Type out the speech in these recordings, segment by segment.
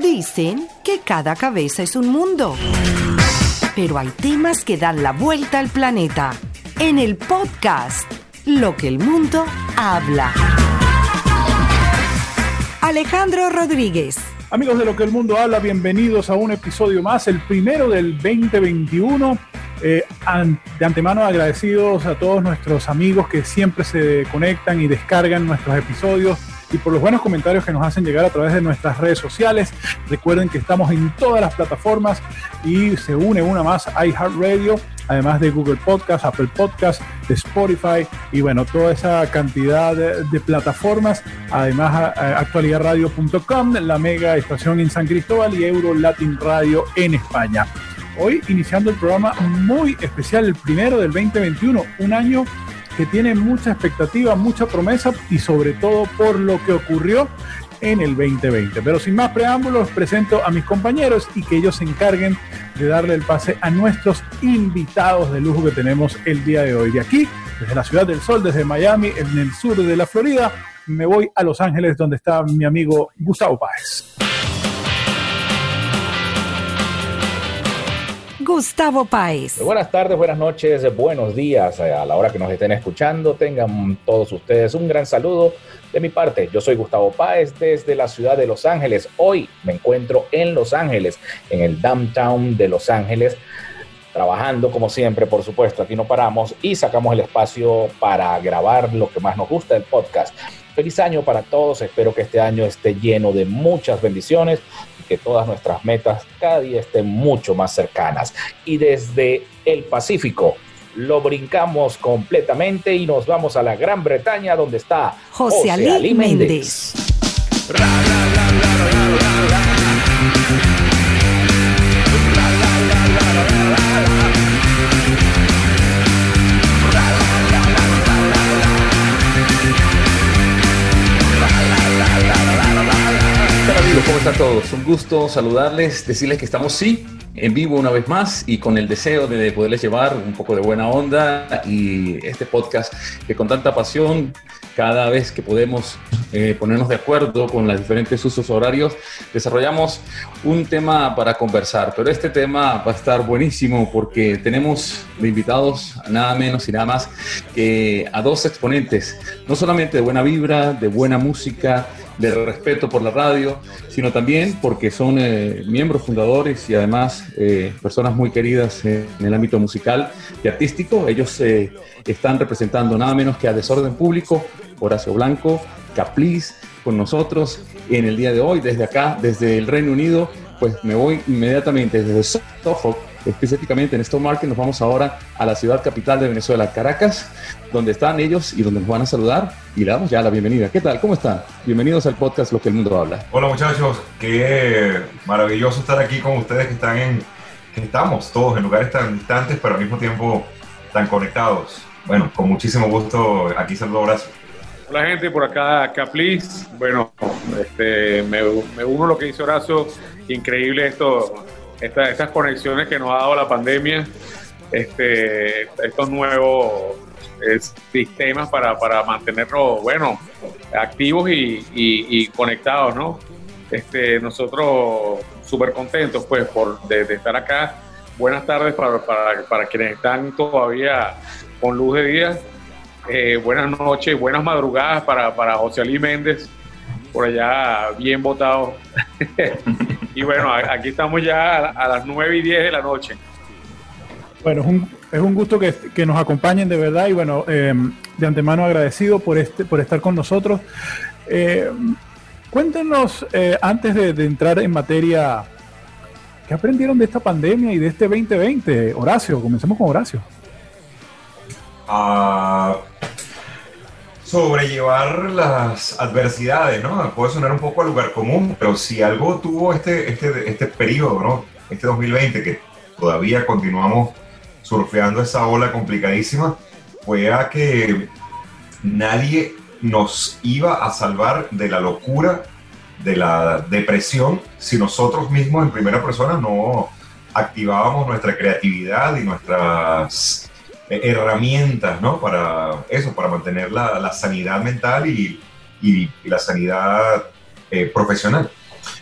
Dicen que cada cabeza es un mundo. Pero hay temas que dan la vuelta al planeta. En el podcast, Lo que el mundo habla. Alejandro Rodríguez. Amigos de Lo que el mundo habla, bienvenidos a un episodio más, el primero del 2021. Eh, de antemano agradecidos a todos nuestros amigos que siempre se conectan y descargan nuestros episodios y por los buenos comentarios que nos hacen llegar a través de nuestras redes sociales. Recuerden que estamos en todas las plataformas y se une una más iHeartRadio, además de Google Podcast, Apple Podcast, de Spotify y bueno, toda esa cantidad de, plataformas. Además, actualidadradio.com, la mega estación en San Cristóbal y Euro Latin Radio en España. Hoy iniciando el programa muy especial, el primero del 2021, un año que tiene mucha expectativa, mucha promesa y sobre todo por lo que ocurrió en el 2020. Pero sin más preámbulos, presento a mis compañeros y que ellos se encarguen de darle el pase a nuestros invitados de lujo que tenemos el día de hoy. De aquí, desde la Ciudad del Sol, desde Miami, en el sur de la Florida, me voy a Los Ángeles, donde está mi amigo Gustavo Páez. Gustavo Páez. Buenas tardes, buenas noches, buenos días a la hora que nos estén escuchando. Tengan todos ustedes un gran saludo de mi parte. Yo soy Gustavo Páez desde la ciudad de Los Ángeles. Hoy me encuentro en Los Ángeles, en el downtown de Los Ángeles trabajando como siempre, por supuesto, aquí no paramos y sacamos el espacio para grabar lo que más nos gusta del podcast. Feliz año para todos, espero que este año esté lleno de muchas bendiciones, que todas nuestras metas cada día estén mucho más cercanas. Y desde el Pacífico lo brincamos completamente y nos vamos a la Gran Bretaña donde está José, Ali, Méndez. ¿Cómo están todos? Un gusto saludarles, decirles que estamos sí en vivo una vez más y con el deseo de poderles llevar un poco de buena onda y este podcast que con tanta pasión cada vez que podemos eh, ponernos de acuerdo con los diferentes usos horarios desarrollamos un tema para conversar pero este tema va a estar buenísimo porque tenemos invitados nada menos y nada más que a dos exponentes no solamente de buena vibra de buena música de respeto por la radio, sino también porque son eh, miembros fundadores y además eh, personas muy queridas en el ámbito musical y artístico. Ellos eh, están representando nada menos que a Desorden Público, Horacio Blanco, Capliz, con nosotros en el día de hoy, desde acá, desde el Reino Unido, pues me voy inmediatamente desde Suffolk específicamente en Stone Market. Nos vamos ahora a la ciudad capital de Venezuela, Caracas, donde están ellos y donde nos van a saludar. Y le damos ya la bienvenida. ¿Qué tal? ¿Cómo están? Bienvenidos al podcast Lo que el mundo habla. Hola muchachos, qué maravilloso estar aquí con ustedes que están en, que estamos todos en lugares tan distantes, pero al mismo tiempo tan conectados. Bueno, con muchísimo gusto aquí saludo Horacio. Hola gente, por acá Caplis. Bueno, este, me, me uno a lo que dice Horacio. Increíble esto, estas conexiones que nos ha dado la pandemia, este, estos nuevos eh, sistemas para, para, mantenernos, bueno, activos y, conectados, ¿no? Este, nosotros súper contentos, pues, por, de, estar acá. Buenas tardes para, para, para, quienes están todavía con luz de día. Eh, buenas noches, buenas madrugadas para, para José Ali Méndez, por allá bien votado. y bueno, aquí estamos ya a, las 9 y 10 de la noche. Bueno, es un, es un gusto que, que, nos acompañen de verdad y bueno, eh, de antemano agradecido por, este, por estar con nosotros. Eh, cuéntenos, eh, antes de, de, entrar en materia, ¿qué aprendieron de esta pandemia y de este 2020? Horacio, comencemos con Horacio. Uh, sobrellevar las adversidades, ¿no? Puede sonar un poco a lugar común, pero si algo tuvo este, este, este periodo, ¿no? Este 2020, que todavía continuamos surfeando esa ola complicadísima, fue a que nadie nos iba a salvar de la locura, de la depresión, si nosotros mismos en primera persona no activábamos nuestra creatividad y nuestras herramientas, ¿no? Para eso, para mantener la, la sanidad mental y, y, la sanidad eh, profesional.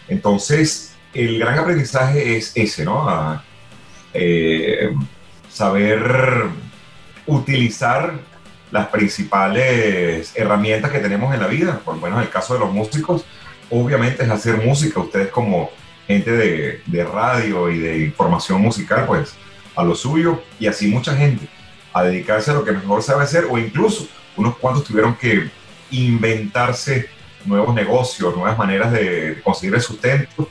Entonces, el gran aprendizaje es ese, ¿no? Eh, saber utilizar las principales herramientas que tenemos en la vida. Por lo en el caso de los músicos, obviamente es hacer música. Ustedes como gente de, de radio y de información musical, pues a lo suyo y así mucha gente a dedicarse a lo que mejor sabe hacer o incluso unos cuantos tuvieron que inventarse nuevos negocios, nuevas maneras de conseguir el sustento.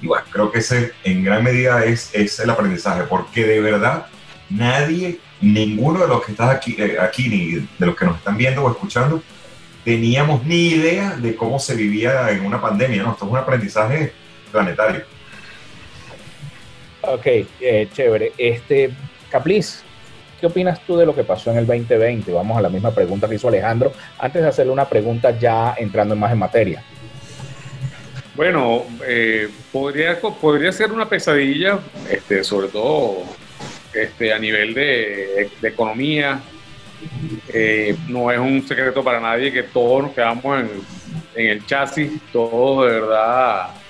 Y bueno, creo que ese en gran medida es, es el aprendizaje, porque de verdad nadie, ninguno de los que están aquí, eh, aquí, ni de los que nos están viendo o escuchando, teníamos ni idea de cómo se vivía en una pandemia, ¿no? Esto es un aprendizaje planetario. Ok, eh, chévere. Este, Capliz, ¿qué opinas tú de lo que pasó en el 2020? Vamos a la misma pregunta que hizo Alejandro, antes de hacerle una pregunta ya entrando más en materia. Bueno, eh, podría, podría ser una pesadilla, este, sobre todo este, a nivel de, economía. Eh, no es un secreto para nadie que todos nos quedamos en, en el chasis, todos de verdad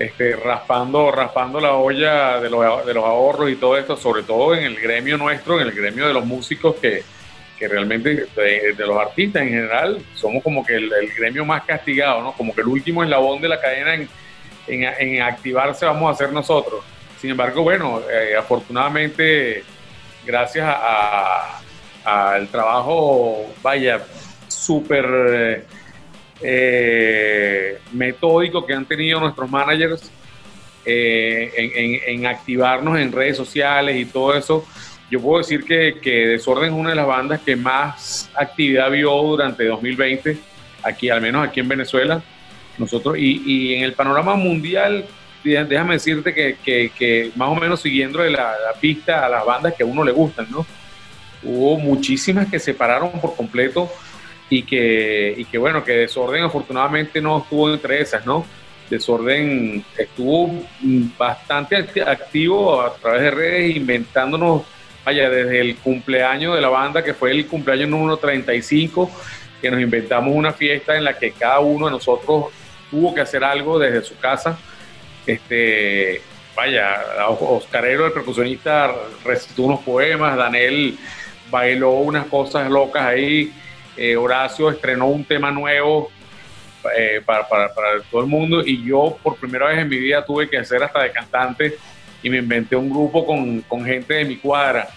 este, raspando, raspando la olla de los, de los ahorros y todo esto, sobre todo en el gremio nuestro, en el gremio de los músicos que, que realmente de, los artistas en general somos como que el, gremio más castigado, ¿no? Como que el último eslabón de la cadena en, en, activarse vamos a ser nosotros. Sin embargo, bueno, eh, afortunadamente, gracias al trabajo, vaya, súper eh, metódico que han tenido nuestros managers eh, en, activarnos en redes sociales y todo eso, yo puedo decir que, Desorden es una de las bandas que más actividad vio durante 2020, aquí, al menos aquí en Venezuela. Nosotros, y, en el panorama mundial, déjame decirte que, más o menos siguiendo la, la, pista a las bandas que a uno le gustan, ¿no? Hubo muchísimas que se pararon por completo y que, y que bueno, que Desorden afortunadamente no estuvo entre esas, ¿no? Desorden estuvo bastante activo a través de redes, inventándonos, vaya, desde el cumpleaños de la banda, que fue el cumpleaños número 35, que nos inventamos una fiesta en la que cada uno de nosotros tuvo que hacer algo desde su casa. Este, vaya, Oscarero, el percusionista, recitó unos poemas, Daniel bailó unas cosas locas ahí, eh, Horacio estrenó un tema nuevo eh, para, todo el mundo y yo por primera vez en mi vida tuve que hacer hasta de cantante y me inventé un grupo con, gente de mi cuadra.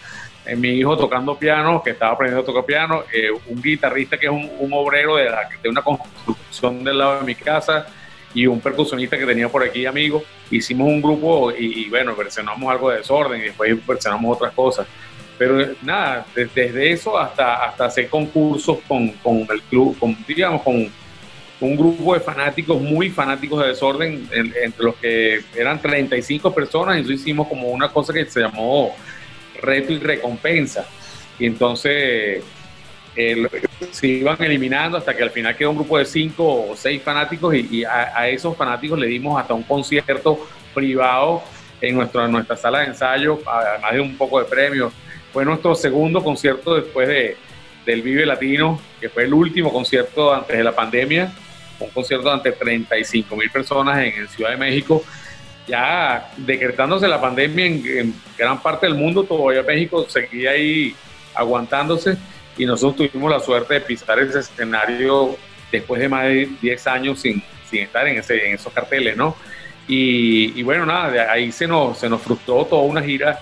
Eh, mi hijo tocando piano, que estaba aprendiendo a tocar piano, un guitarrista que es un, obrero de, de una construcción del lado de mi casa y un percusionista que tenía por aquí amigo. Hicimos un grupo y, y bueno, versionamos algo de desorden y después versionamos otras cosas. Pero nada, desde, eso hasta, hasta hacer concursos con, con el club, con, digamos, con un grupo de fanáticos, muy fanáticos de desorden, entre los que eran 35 personas, y eso hicimos como una cosa que se llamó reto y recompensa. Y entonces se iban eliminando hasta que al final quedó un grupo de 5 o 6 fanáticos y, a, esos fanáticos le dimos hasta un concierto privado en, nuestra nuestra sala de ensayo, además de un poco de premios fue nuestro segundo concierto después de, del Vive Latino, que fue el último concierto antes de la pandemia, un concierto ante 35 mil personas en, Ciudad de México. Ya decretándose la pandemia en, gran parte del mundo, todavía México seguía ahí aguantándose y nosotros tuvimos la suerte de pisar ese escenario después de más de 10 años sin, sin estar en, ese, en esos carteles, ¿no? Y, y, bueno, nada, de ahí se nos, se nos frustró toda una gira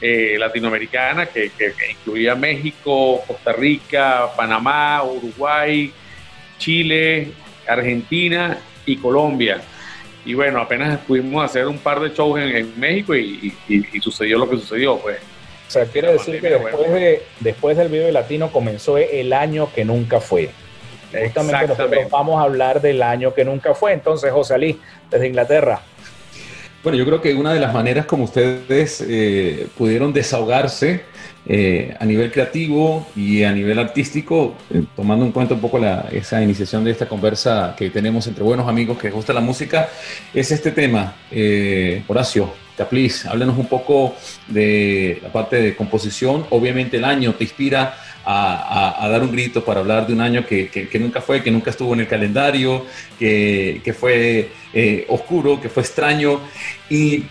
eh, latinoamericana que, incluía México, Costa Rica, Panamá, Uruguay, Chile, Argentina y Colombia. Y bueno, apenas pudimos hacer un par de shows en, México y, sucedió lo que sucedió, pues. O sea, quiere decir que después, de, después del video latino comenzó el año que nunca fue. Justamente nosotros vamos a hablar del año que nunca fue. Entonces, José Ali, desde Inglaterra, bueno, yo creo que una de las maneras como ustedes eh, pudieron desahogarse eh, a nivel creativo y a nivel artístico, eh, tomando en cuenta un poco esa iniciación de esta conversa que tenemos entre buenos amigos que gusta la música, es este tema. Horacio, Capliz, háblanos un poco de la parte de composición. Obviamente el año te inspira a, dar un grito para hablar de un año que, que, nunca fue, que nunca estuvo en el calendario, que, que fue eh, oscuro, que fue extraño. Y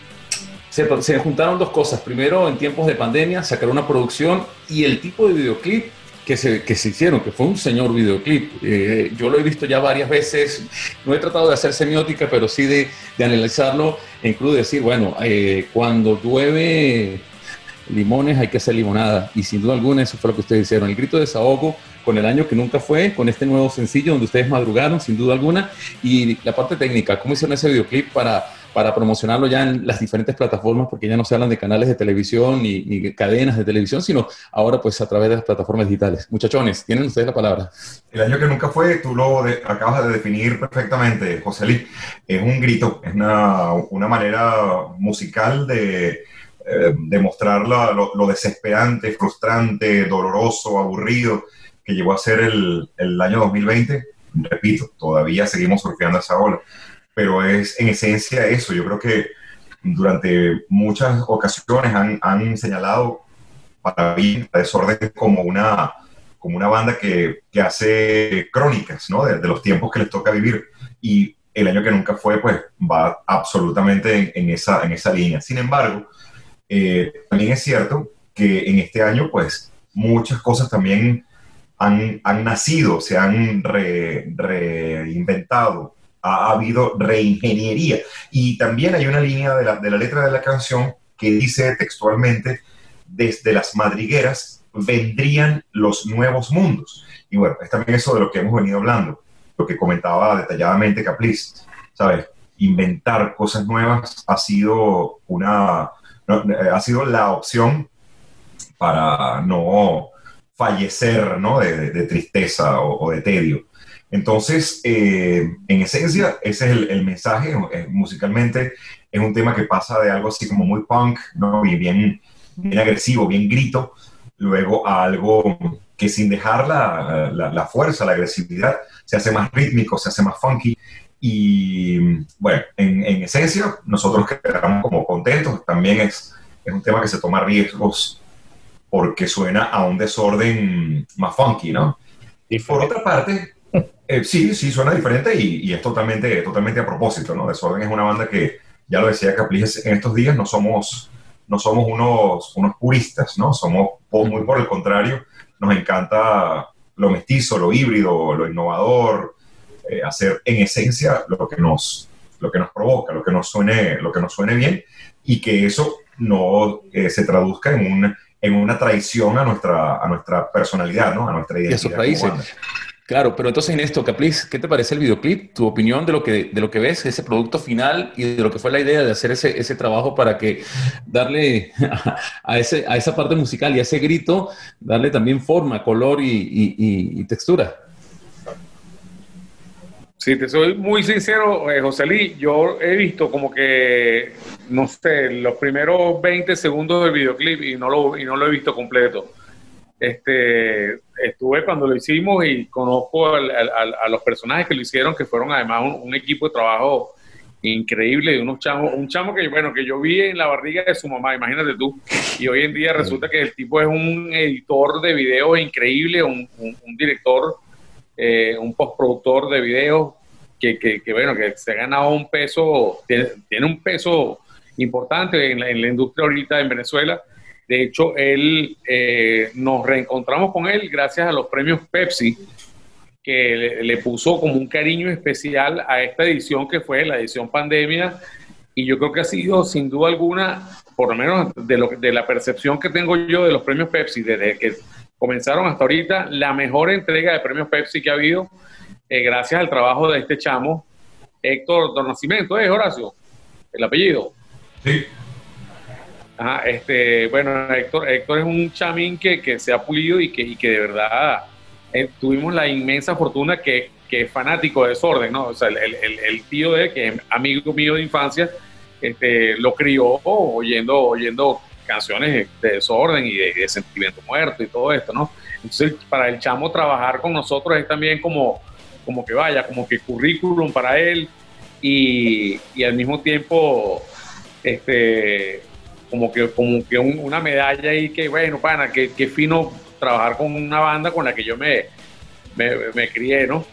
se, se, juntaron dos cosas. Primero, en tiempos de pandemia, sacar una producción y el tipo de videoclip que se, que se hicieron, que fue un señor videoclip. Eh, yo lo he visto ya varias veces, no he tratado de hacer semiótica, pero sí de, de analizarlo e incluso decir, bueno, eh, cuando llueve limones hay que hacer limonada. Y sin duda alguna eso fue lo que ustedes hicieron. El grito de desahogo con el año que nunca fue, con este nuevo sencillo donde ustedes madrugaron, sin duda alguna. Y la parte técnica, ¿cómo hicieron ese videoclip para para promocionarlo ya en las diferentes plataformas, porque ya no se hablan de canales de televisión ni, ni, cadenas de televisión, sino ahora pues a través de las plataformas digitales. Muchachones, tienen ustedes la palabra. El año que nunca fue, tú lo acabas de definir perfectamente, José Luis. Es un grito, es una, una manera musical de, eh, de mostrar lo, lo, desesperante, frustrante, doloroso, aburrido que llegó a ser el, el año 2020. Repito, todavía seguimos surfeando esa ola pero es en esencia eso. Yo creo que durante muchas ocasiones han, han señalado para mí a Desorden como una, como una banda que, que hace crónicas ¿no? de, los tiempos que les toca vivir. Y el año que nunca fue, pues va absolutamente en, esa, en esa línea. Sin embargo, eh, también es cierto que en este año, pues muchas cosas también han, han nacido, se han reinventado ha, habido reingeniería. Y también hay una línea de la, de la letra de la canción que dice textualmente, desde las madrigueras vendrían los nuevos mundos. Y bueno, es también eso de lo que hemos venido hablando, lo que comentaba detalladamente Capliz, ¿sabes? Inventar cosas nuevas ha sido una, ha sido la opción para no fallecer, ¿no? De, tristeza o, o, de tedio. Entonces, eh, en esencia, ese es el, mensaje. Eh, musicalmente es un tema que pasa de algo así como muy punk, ¿no? Y bien, bien agresivo, bien grito, luego a algo que sin dejar la, la, fuerza, la agresividad, se hace más rítmico, se hace más funky. Y bueno, en, en esencia, nosotros quedamos como contentos. También es, es un tema que se toma riesgos porque suena a un desorden más funky, ¿no? Y por otra parte, eh, sí, sí, suena diferente y, es totalmente, totalmente a propósito, ¿no? Desorden es una banda que, ya lo decía Capriles en estos días, no somos, no somos unos, unos puristas, ¿no? Somos muy por el contrario, nos encanta lo mestizo, lo híbrido, lo innovador, eh, hacer en esencia lo que nos, lo que nos provoca, lo que nos suene, lo que nos suene bien y que eso no eh, se traduzca en, un, en una traición a nuestra, a nuestra personalidad, ¿no? A nuestra identidad. Y a sus raíces. Claro, pero entonces en esto, ¿qué te parece el videoclip? Tu opinión de lo que, de lo que ves, ese producto final y de lo que fue la idea de hacer ese, ese trabajo para que darle a, ese, a esa parte musical y a ese grito, darle también forma, color y, y, textura. Sí, te soy muy sincero, eh, José Lee, yo he visto como que, no sé, los primeros 20 segundos del videoclip y no lo, y no lo he visto completo. Este, estuve cuando lo hicimos y conozco a los personajes que lo hicieron, que fueron además un, equipo de trabajo increíble de unos chamos, un chamo que bueno que yo vi en la barriga de su mamá, imagínate tú, y hoy en día resulta que el tipo es un editor de videos increíble, un, director, eh, un postproductor de videos que, que, bueno que se ha ganado un peso, tiene, un peso importante en la, en la industria ahorita en Venezuela de hecho, él eh, nos reencontramos con él gracias a los premios Pepsi, que le, puso como un cariño especial a esta edición que fue la edición pandemia. Y yo creo que ha sido, sin duda alguna, por lo menos de, lo, de la percepción que tengo yo de los premios Pepsi, desde que comenzaron hasta ahorita, la mejor entrega de premios Pepsi que ha habido, eh, gracias al trabajo de este chamo, Héctor Dornacimiento, ¿es Horacio? El apellido. Sí. Ajá, este, bueno, Héctor, Héctor es un chamín que, que se ha pulido y que, y que de verdad eh, tuvimos la inmensa fortuna que, que, es fanático de Desorden, ¿no? O sea, el, el, el, tío de él, que es amigo mío de infancia, este, lo crió oyendo, oyendo canciones de Desorden y de, Sentimiento Muerto y todo esto, ¿no? Entonces, para el chamo trabajar con nosotros es también como, como que vaya, como que currículum para él y, y al mismo tiempo, este como que, como que una medalla ahí que, bueno, pana, que, fino trabajar con una banda con la que yo me, me, crié, ¿no?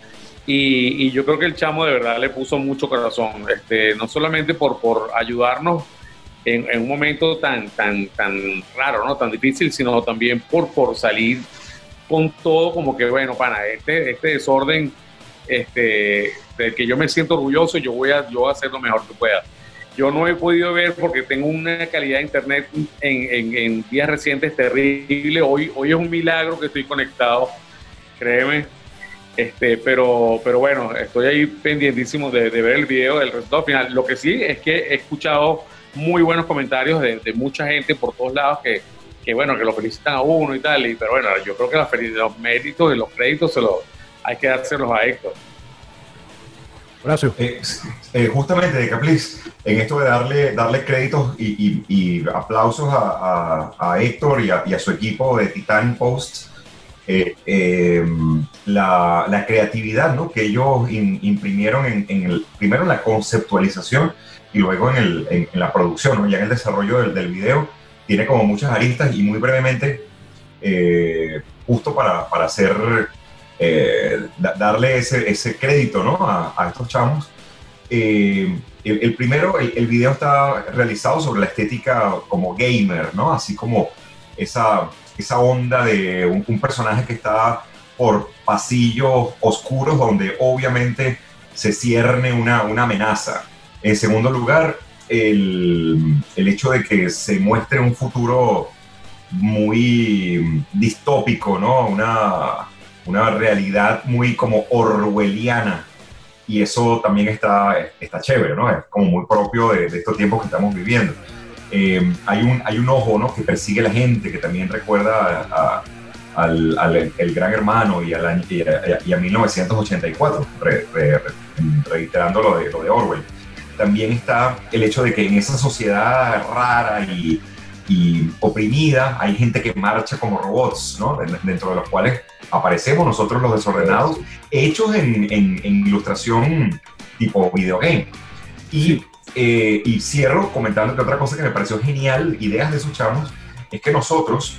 Y, yo creo que el chamo de verdad le puso mucho corazón, este, no solamente por, por ayudarnos en, un momento tan, tan, tan raro, ¿no? Tan difícil, sino también por, por salir con todo como que, bueno, pana, este, este desorden este, del que yo me siento orgulloso, yo voy, a, yo voy a hacer lo mejor que pueda. Yo no he podido ver porque tengo una calidad de internet en, en, días recientes terrible. Hoy, hoy es un milagro que estoy conectado, créeme. Este, pero, pero bueno, estoy ahí pendientísimo de, de ver el video del resultado final. Lo que sí es que he escuchado muy buenos comentarios de, de mucha gente por todos lados que, que, bueno, que lo felicitan a uno y tal. Y, pero bueno, yo creo que los méritos y los créditos se los, hay que dárselos a Héctor. Gracias. Eh, eh, justamente, de Caplis, en esto de darle, darle créditos y, aplausos a, Héctor y a, su equipo de Titan Posts, eh, em, la, creatividad ¿no? que ellos imprimieron en, el, primero en la conceptualización y luego en, el, en, la producción, ¿no? ya en el desarrollo del, del, video, tiene como muchas aristas y muy brevemente, justo para, para hacer eh, darle ese, ese, crédito ¿no? a, estos chamos. Eh, el, primero, el, video está realizado sobre la estética como gamer, ¿no? Así como esa, esa onda de un, personaje que está por pasillos oscuros donde obviamente se cierne una, una amenaza. En segundo lugar, el, el, hecho de que se muestre un futuro muy distópico, ¿no? Una, una realidad muy como orwelliana y eso también está, está chévere, ¿no? Es como muy propio de, estos tiempos que estamos viviendo. Eh, hay, un, hay un ojo, ¿no? Que persigue a la gente, que también recuerda al, al el gran hermano y, a, y a 1984, reiterando lo de, lo de Orwell. También está el hecho de que en esa sociedad rara y, y oprimida hay gente que marcha como robots, ¿no? Dentro de los cuales aparecemos nosotros los desordenados, hechos en, en, ilustración tipo videogame. Y, eh, y cierro comentando que otra cosa que me pareció genial, ideas de esos chavos, es que nosotros,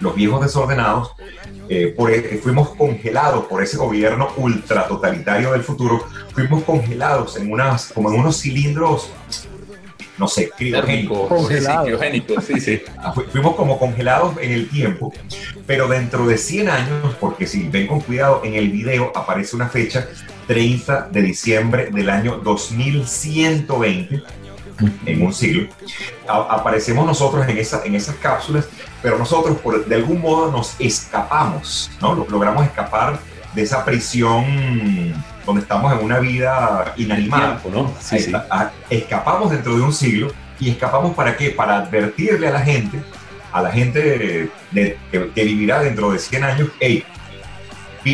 los viejos desordenados, eh, por, e, fuimos congelados por ese gobierno ultra totalitario del futuro, fuimos congelados en unas, como en unos cilindros no sé, criogénicos. Sí, sí, ah, Fuimos como congelados en el tiempo, pero dentro de 100 años, porque si ven con cuidado, en el video aparece una fecha, 30 de diciembre del año 2120, en un siglo, aparecemos nosotros en, esa, en esas cápsulas, pero nosotros por, de algún modo nos escapamos, ¿no? Logramos escapar de esa prisión donde estamos en una vida inanimada. ¿no? Escapamos dentro de un siglo y escapamos para qué? Para advertirle a la gente, a la gente de, que, que, vivirá dentro de 100 años, hey,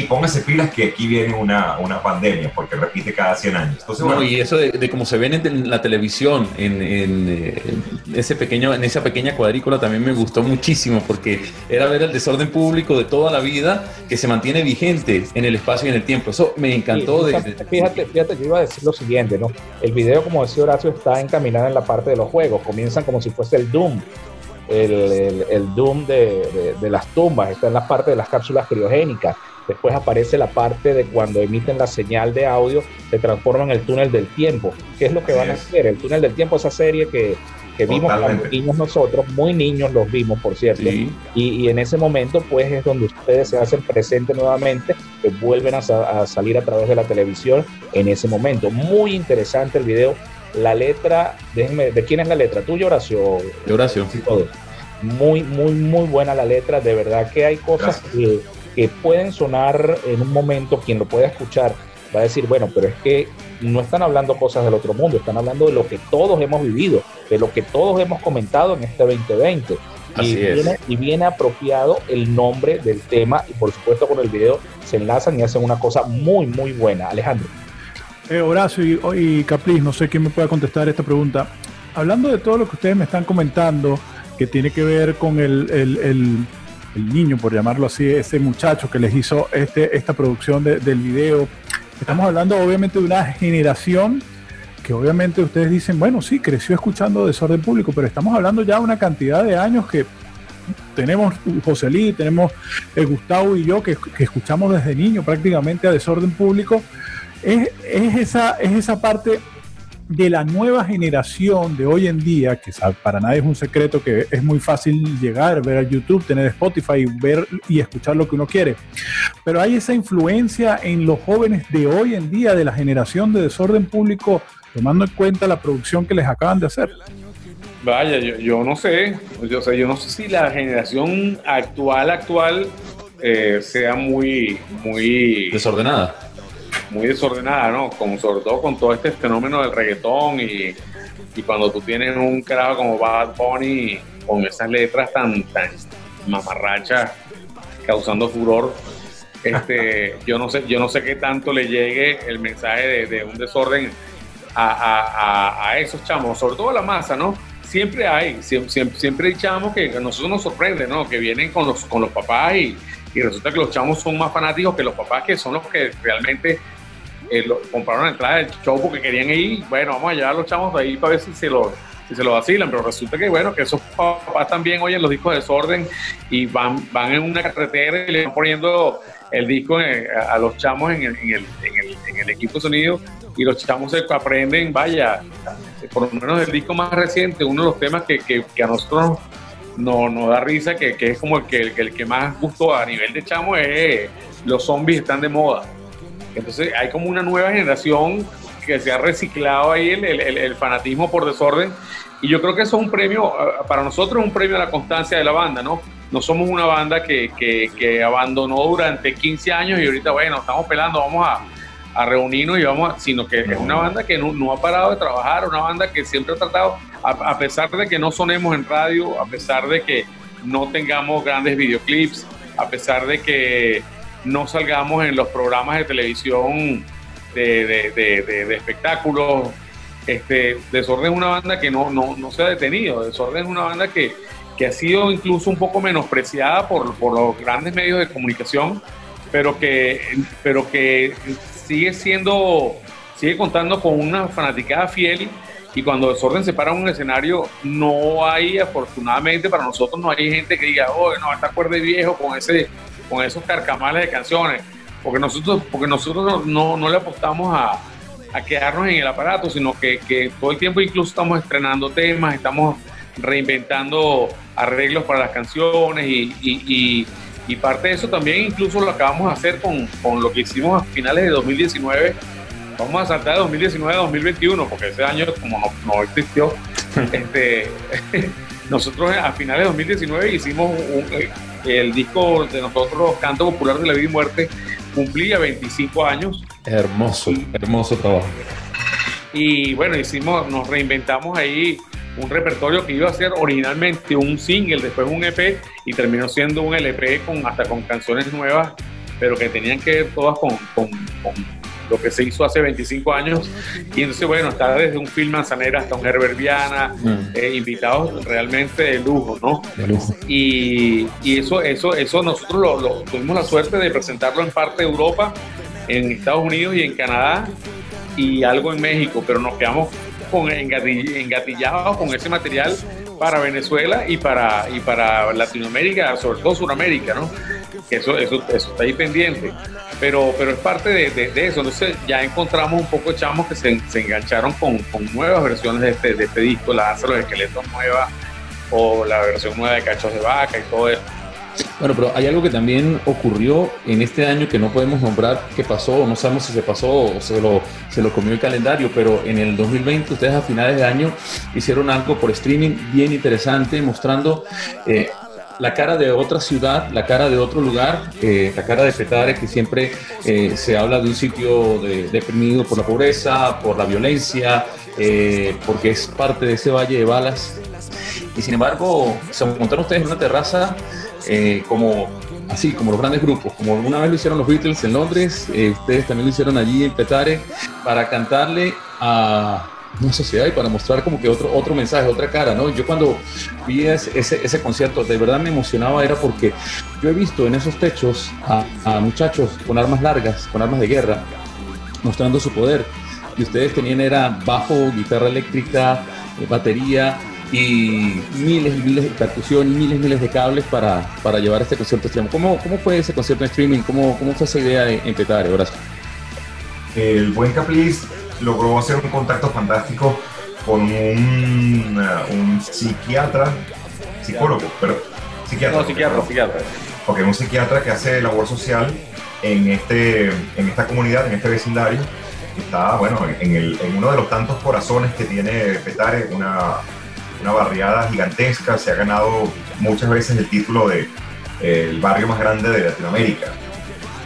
póngase pilas que aquí viene una, una pandemia, porque repite cada 100 años. Entonces, bueno, y eso de, de cómo se ven en la televisión, en, en, ese pequeño, en esa pequeña cuadrícula también me gustó muchísimo, porque era ver el desorden público de toda la vida que se mantiene vigente en el espacio y en el tiempo. Eso me encantó. de, fíjate, fíjate, yo iba a decir lo siguiente, ¿no? El video, como decía Horacio, está encaminado en la parte de los juegos. Comienzan como si fuese el Doom. El, el, el Doom de, de, de, las tumbas, está en la parte de las cápsulas criogénicas, Después aparece la parte de cuando emiten la señal de audio, se transforma en el túnel del tiempo. ¿Qué es lo que van a hacer? El túnel del tiempo, esa serie que, que vimos cuando niños nosotros, muy niños los vimos, por cierto. Y, y, en ese momento, pues es donde ustedes se hacen presentes nuevamente, que vuelven a, salir a través de la televisión en ese momento. Muy interesante el video. La letra, déjenme, ¿de quién es la letra? ¿Tuyo, Horacio? De Horacio. Sí, todo. Muy, muy, muy buena la letra. De verdad que hay cosas que que pueden sonar en un momento, quien lo pueda escuchar va a decir, bueno, pero es que no están hablando cosas del otro mundo, están hablando de lo que todos hemos vivido, de lo que todos hemos comentado en este 2020. y, viene, y viene apropiado el nombre del tema y por supuesto con el video se enlazan y hacen una cosa muy, muy buena. Alejandro. Eh, Horacio y, y Capriz, no sé quién me pueda contestar esta pregunta. Hablando de todo lo que ustedes me están comentando, que tiene que ver con el el niño, por llamarlo así, ese muchacho que les hizo este, esta producción del video. Estamos hablando obviamente de una generación que obviamente ustedes dicen, bueno, sí, creció escuchando desorden público, pero estamos hablando ya de una cantidad de años que tenemos José Lee, tenemos eh, Gustavo y yo, que, escuchamos desde niño prácticamente a Desorden Público, es, esa, es esa parte de la nueva generación de hoy en día, que para nadie es un secreto que es muy fácil llegar, ver a YouTube, tener Spotify, ver y escuchar lo que uno quiere. Pero hay esa influencia en los jóvenes de hoy en día, de la generación de desorden público, tomando en cuenta la producción que les acaban de hacer. Vaya, yo, no sé, yo, sé, yo no sé si la generación actual, actual, eh, sea muy, muy desordenada. Muy desordenada, ¿no? Como sobre todo con todo este fenómeno del reggaetón y, cuando tú tienes un carajo como Bad Bunny con esas letras tan, tan mamarrachas causando furor, este, yo no sé, yo no sé qué tanto le llegue el mensaje de, un desorden a, a, a, esos chamos, sobre todo a la masa, ¿no? siempre hay, siempre, siempre hay chamos que a nosotros nos sorprende, ¿no? Que vienen con los, con los papás y, y resulta que los chamos son más fanáticos que los papás, que son los que realmente eh, compraron la entrada del show porque querían ir. Bueno, vamos a llevar a los chamos ahí para ver si se lo, si se lo vacilan, pero resulta que, bueno, que esos papás también oyen los discos de desorden y van, van en una carretera y le van poniendo el disco a, los chamos en el, en el, en el equipo sonido y los chamos se aprenden, vaya, por lo menos el disco más reciente, uno de los temas que, que, a nosotros nos, nos da risa, que, que, es como el que, el, que más gustó a nivel de chamo, es los zombies están de moda. Entonces hay como una nueva generación que se ha reciclado ahí el, el, el, fanatismo por desorden. Y yo creo que eso es un premio, para nosotros es un premio a la constancia de la banda, ¿no? No somos una banda que, que, que abandonó durante 15 años y ahorita, bueno, estamos pelando, vamos a, a reunirnos y vamos, a, sino que es una banda que no, ha parado de trabajar, una banda que siempre ha tratado, a, pesar de que no sonemos en radio, a pesar de que no tengamos grandes videoclips, a pesar de que no salgamos en los programas de televisión de, de, espectáculos. Este, Desorden es una banda que no, no, no se ha detenido, Desorden es una banda que, que ha sido incluso un poco menospreciada por, por los grandes medios de comunicación, pero que, pero que sigue siendo, sigue contando con una fanaticada fiel y cuando Desorden se para un escenario, no hay, afortunadamente para nosotros, no hay gente que diga, oh, no, está acuerde viejo con, ese, con esos carcamales de canciones, porque nosotros, porque nosotros no, no le apostamos a, quedarnos en el aparato, sino que, que, todo el tiempo incluso estamos estrenando temas, estamos reinventando arreglos para las canciones y parte de eso también incluso lo acabamos de hacer con, con lo que hicimos a finales de 2019. Vamos a saltar de 2019 a 2021, porque ese año como no, no existió. este, nosotros a finales de 2019 hicimos eh, el disco de nosotros, Canto Popular de la Vida y Muerte, cumplía 25 años. Hermoso, hermoso trabajo. Y bueno, hicimos, nos reinventamos ahí un repertorio que iba a ser originalmente un single, después un EP y terminó siendo un LP con hasta con canciones nuevas, pero que tenían que ver todas con, con, lo que se hizo hace 25 años. Y entonces, bueno, está desde un film manzanera hasta un Herbert Viana, mm. eh, invitados realmente de lujo, ¿no? De lujo. Y, y, eso, eso, eso nosotros lo, tuvimos la suerte de presentarlo en parte de Europa, en Estados Unidos y en Canadá y algo en México, pero nos quedamos con engatillados con ese material para Venezuela y para, y para Latinoamérica, sobre todo Sudamérica, ¿no? Eso, eso, eso está ahí pendiente. Pero, pero es parte de, de, eso. Entonces ya encontramos un poco de chamos que se, se engancharon con, con, nuevas versiones de este, de este disco, la danza de los esqueletos nueva o la versión nueva de Cachos de Vaca y todo eso. Bueno, pero hay algo que también ocurrió en este año que no podemos nombrar qué pasó, no sabemos si se pasó o se lo, se lo comió el calendario, pero en el 2020 ustedes a finales de año hicieron algo por streaming bien interesante mostrando... Eh, la cara de otra ciudad, la cara de otro lugar, eh, la cara de Petare, que siempre eh, se habla de un sitio deprimido por la pobreza, por la violencia, porque es parte de ese valle de balas. Y sin embargo, se montaron ustedes en una terraza eh, como así, como los grandes grupos, como una vez lo hicieron los Beatles en Londres, eh, ustedes también lo hicieron allí en Petare, para cantarle a una sociedad y para mostrar como que otro, otro mensaje, otra cara, ¿no? Yo cuando vi ese, ese, concierto, de verdad me emocionaba, era porque yo he visto en esos techos a, muchachos con armas largas, con armas de guerra, mostrando su poder, y ustedes tenían era bajo, guitarra eléctrica, eh, batería, y miles y miles de percusión y miles y miles de cables para, para llevar este concierto extremo. ¿Cómo, ¿Cómo fue ese concierto en streaming? ¿Cómo, cómo fue esa idea de empezar, Horacio? El buen Capliz logró hacer un contacto fantástico con un, uh, un psiquiatra, psicólogo, pero psiquiatra. No, psiquiatra, psiquiatra. Ok, un psiquiatra que hace labor social en, este, en esta comunidad, en este vecindario. Está, bueno, en, el, en uno de los tantos corazones que tiene Petare, una, una barriada gigantesca, se ha ganado muchas veces el título de eh, el barrio más grande de Latinoamérica.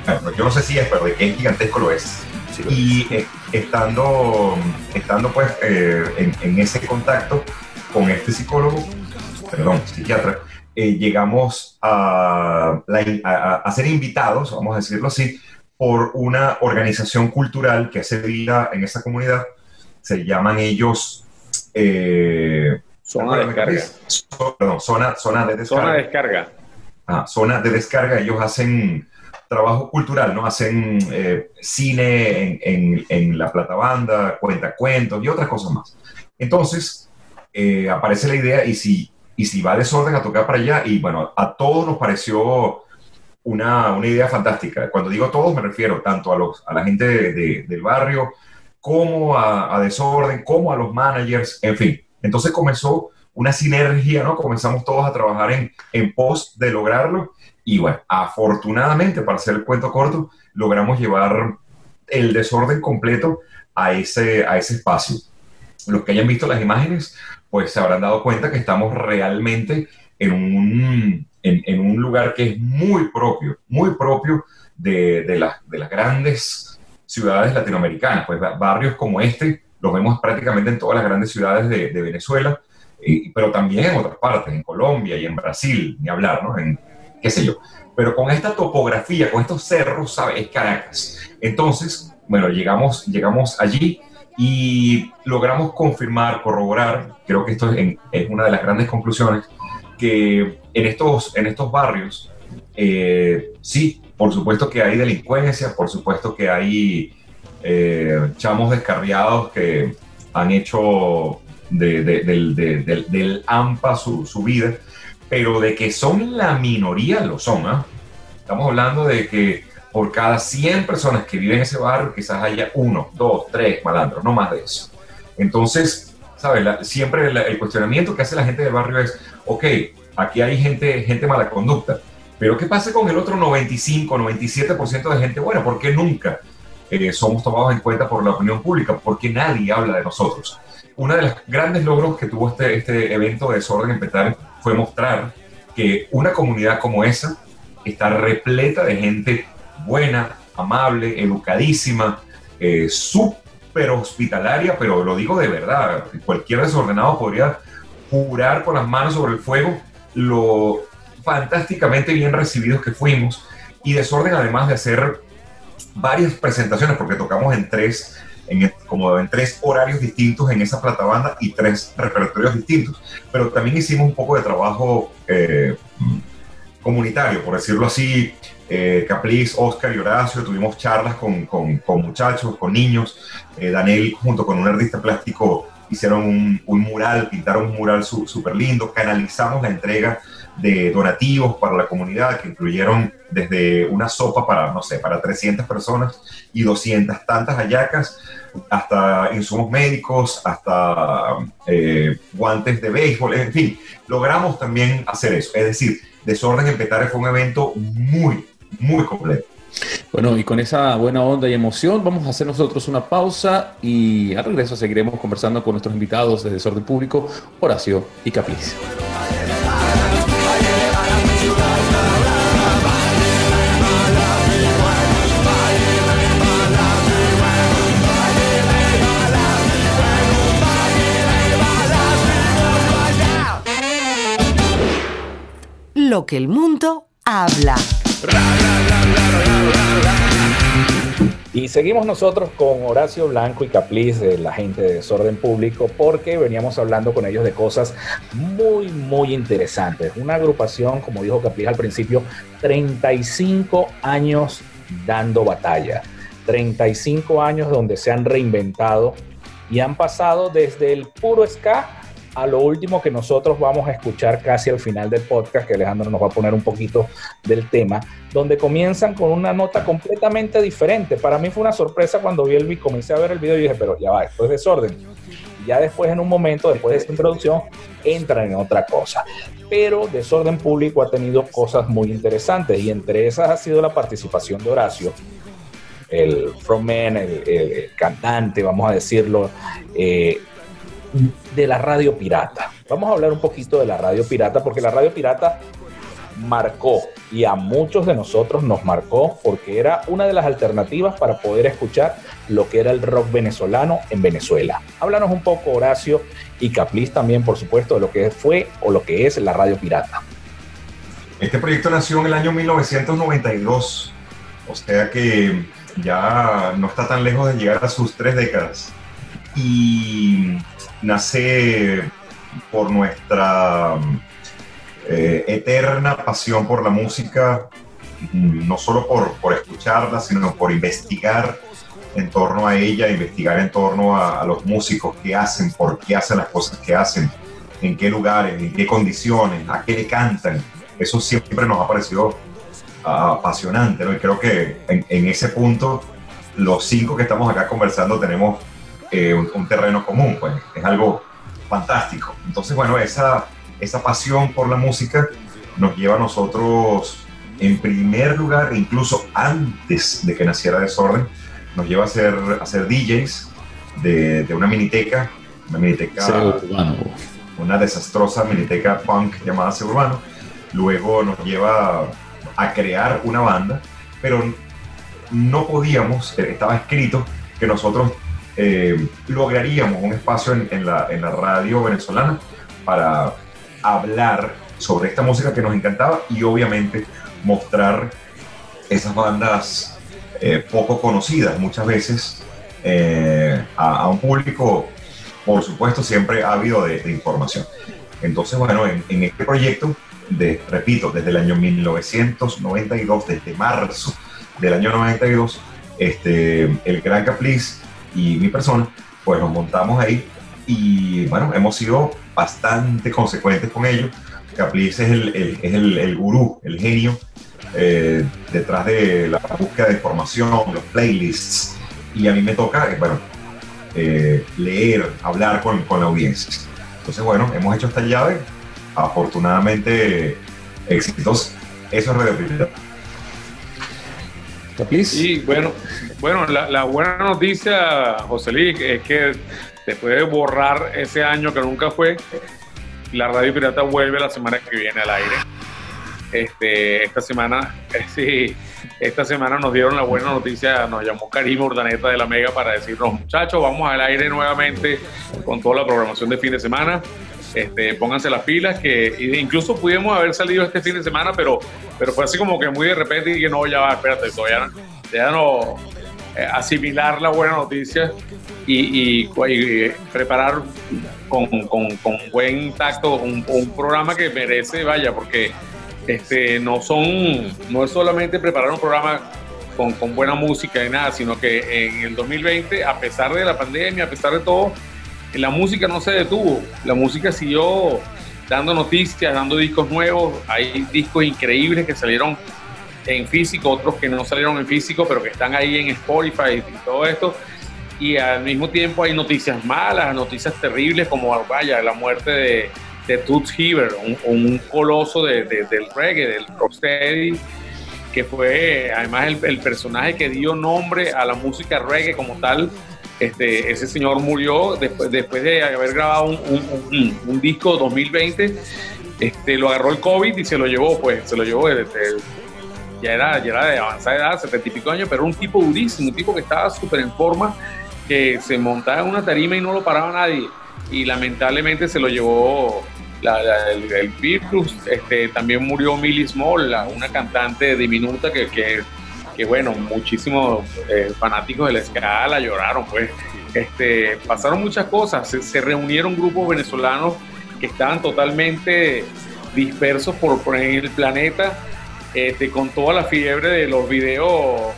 Bueno, yo no sé si es, pero de qué gigantesco lo es. Y eh, estando, estando pues eh, en, en, ese contacto con este psicólogo, perdón, psiquiatra, eh, llegamos a, a, a, ser invitados, vamos a decirlo así, por una organización cultural que hace vida en esa comunidad. Se llaman ellos... Eh, zona de descarga. perdón, zona, zona de descarga. Zona de descarga. Ah, zona de descarga. Ellos hacen trabajo cultural, ¿no? Hacen eh, cine en, en, en, la platabanda, cuenta cuentos y otras cosas más. Entonces, eh, aparece la idea y si, y si va desorden a tocar para allá, y bueno, a todos nos pareció una, una idea fantástica. Cuando digo todos, me refiero tanto a, los, a la gente de, de, del barrio, como a, a desorden, como a los managers, en fin. Entonces comenzó una sinergia, ¿no? Comenzamos todos a trabajar en, en pos de lograrlo y bueno, afortunadamente, para hacer el cuento corto, logramos llevar el desorden completo a ese, a ese espacio. Los que hayan visto las imágenes, pues se habrán dado cuenta que estamos realmente en un, en, un lugar que es muy propio, muy propio de, de, la, de las grandes ciudades latinoamericanas. Pues barrios como este los vemos prácticamente en todas las grandes ciudades de, de Venezuela, y, pero también en otras partes, en Colombia y en Brasil, ni hablar, ¿no? En, qué sé yo. Pero con esta topografía, con estos cerros, ¿sabes? Es Caracas. Entonces, bueno, llegamos, llegamos allí y logramos confirmar, corroborar, creo que esto es, en, es una de las grandes conclusiones, que en estos, en estos barrios, eh, sí, por supuesto que hay delincuencia, por supuesto que hay eh, chamos descarriados que han hecho de, de, de, del, AMPA su, su vida, pero de que son la minoría, lo son. ¿eh? Estamos hablando de que por cada 100 personas que viven en ese barrio, quizás haya uno, dos, tres malandros, no más de eso. Entonces, ¿sabes? La, siempre el cuestionamiento que hace la gente del barrio es, ok, aquí hay gente, gente mala conducta, pero ¿qué pasa con el otro 95, 97% de gente buena? ¿Por qué nunca eh, somos tomados en cuenta por la opinión pública? ¿Por qué nadie habla de nosotros? Uno de los grandes logros que tuvo este, este evento de Desorden en Petare fue mostrar que una comunidad como esa está repleta de gente buena, amable, educadísima, eh, súper hospitalaria, pero lo digo de verdad, cualquier desordenado podría jurar con las manos sobre el fuego lo fantásticamente bien recibidos que fuimos y desorden además de hacer varias presentaciones, porque tocamos en tres, en, como en tres horarios distintos en esa platabanda y tres repertorios distintos. Pero también hicimos un poco de trabajo eh, comunitario, por decirlo así. Eh, Capliz, Oscar y Horacio, tuvimos charlas con, con, muchachos, con niños. Eh, Daniel, junto con un artista plástico, hicieron un, un mural, pintaron un mural súper lindo. Canalizamos la entrega de donativos para la comunidad que incluyeron desde una sopa para, no sé, para 300 personas y 200 tantas hallacas, hasta insumos médicos, hasta eh, guantes de béisbol, en fin, logramos también hacer eso. Es decir, Desorden en Petare fue un evento muy, muy completo. Bueno, y con esa buena onda y emoción vamos a hacer nosotros una pausa y al regreso seguiremos conversando con nuestros invitados de Desorden Público, Horacio y Capliz. Lo que el mundo habla. Y seguimos nosotros con Horacio Blanco y Capliz, de la gente de Desorden Público, porque veníamos hablando con ellos de cosas muy, muy interesantes. Una agrupación, como dijo Capliz al principio, 35 años dando batalla. 35 años donde se han reinventado y han pasado desde el puro ska a lo último que nosotros vamos a escuchar casi al final del podcast, que Alejandro nos va a poner un poquito del tema, donde comienzan con una nota completamente diferente. Para mí fue una sorpresa cuando vi el comencé a ver el video y dije, pero ya va, esto es desorden. Ya después, en un momento, después de esta introducción, entran en otra cosa. Pero Desorden Público ha tenido cosas muy interesantes y entre esas ha sido la participación de Horacio, el frontman, el, cantante, vamos a decirlo, eh, de la radio pirata. Vamos a hablar un poquito de la radio pirata, porque la radio pirata marcó y a muchos de nosotros nos marcó porque era una de las alternativas para poder escuchar lo que era el rock venezolano en Venezuela. Háblanos un poco, Horacio, y Caplis también, por supuesto, de lo que fue o lo que es la radio pirata. Este proyecto nació en el año 1992, o sea que ya no está tan lejos de llegar a sus tres décadas. Y nace por nuestra eh, eterna pasión por la música, no solo por, por, escucharla, sino por investigar en torno a ella, investigar en torno a, los músicos, qué hacen, por qué hacen las cosas que hacen, en qué lugares, en qué condiciones, a qué le cantan. Eso siempre nos ha parecido ah, apasionante, ¿no? Y creo que en, ese punto, los cinco que estamos acá conversando tenemos eh, un, terreno común, pues es algo fantástico. Entonces, bueno, esa, esa pasión por la música nos lleva a nosotros, en primer lugar, incluso antes de que naciera Desorden, nos lleva a ser, a ser DJs de, de una miniteca, una miniteca, una desastrosa miniteca punk llamada Ser Urbano. Luego nos lleva a crear una banda, pero no podíamos, estaba escrito que nosotros eh, lograríamos un espacio en, la, en la radio venezolana para hablar sobre esta música que nos encantaba y obviamente mostrar esas bandas eh, poco conocidas muchas veces eh, a, un público, por supuesto, siempre ha habido de, información. Entonces, bueno, en, en, este proyecto, de, repito, desde el año 1992, desde marzo del año 92, este, el Gran Capriz y mi persona, pues nos montamos ahí y bueno, hemos sido bastante consecuentes con ello. Caprice es el, es el, el gurú, el genio eh, detrás de la búsqueda de información, los playlists, y a mí me toca, eh, bueno, eh, leer, hablar con, con, la audiencia. Entonces, bueno, hemos hecho esta llave, afortunadamente exitosa. Eso es Radio y bueno, bueno la, buena noticia, José Luis, es que después de borrar ese año que nunca fue, la Radio Pirata vuelve la semana que viene al aire. Este, esta semana, sí, esta semana nos dieron la buena noticia, nos llamó Karim Urdaneta de la Mega para decirnos, muchachos, vamos al aire nuevamente con toda la programación de fin de semana. Este, pónganse las pilas, que incluso pudimos haber salido este fin de semana, pero, pero fue así como que muy de repente y que no, ya va, espérate, todavía, ya no asimilar la buena noticia y, preparar con, buen tacto un, programa que merece, vaya, porque este, no son, no es solamente preparar un programa con, con, buena música y nada, sino que en el 2020, a pesar de la pandemia, a pesar de todo, la música no se detuvo, la música siguió dando noticias, dando discos nuevos, hay discos increíbles que salieron en físico, otros que no salieron en físico, pero que están ahí en Spotify y todo esto. Y al mismo tiempo hay noticias malas, noticias terribles, como vaya, la muerte de, de Toots Heaver, un, coloso de, del reggae, del rocksteady, que fue además el, el personaje que dio nombre a la música reggae como tal este, ese señor murió después, después de haber grabado un, un, disco 2020. Este, lo agarró el COVID y se lo llevó, pues, se lo llevó desde, ya era, ya era de avanzada edad, setenta y pico años, pero un tipo durísimo, un tipo que estaba súper en forma, que se montaba en una tarima y no lo paraba nadie. Y lamentablemente se lo llevó el, virus. Este, también murió Millie Small, una cantante diminuta que, que que bueno, muchísimos eh, fanáticos de la escala lloraron, pues. Este, pasaron muchas cosas, se, reunieron grupos venezolanos que estaban totalmente dispersos por, por el planeta, este, con toda la fiebre de los videos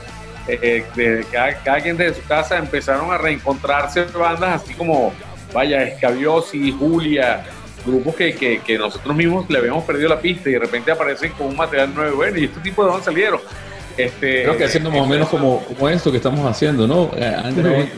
eh, de cada, quien desde su casa, empezaron a reencontrarse bandas así como vaya, Escabiosi, Julia, grupos que, que, nosotros mismos le habíamos perdido la pista y de repente aparecen con un material nuevo. Bueno, ¿y este tipo de dónde salieron? Este, Creo que haciendo más o menos como, como esto que estamos haciendo, ¿no? Eh, antes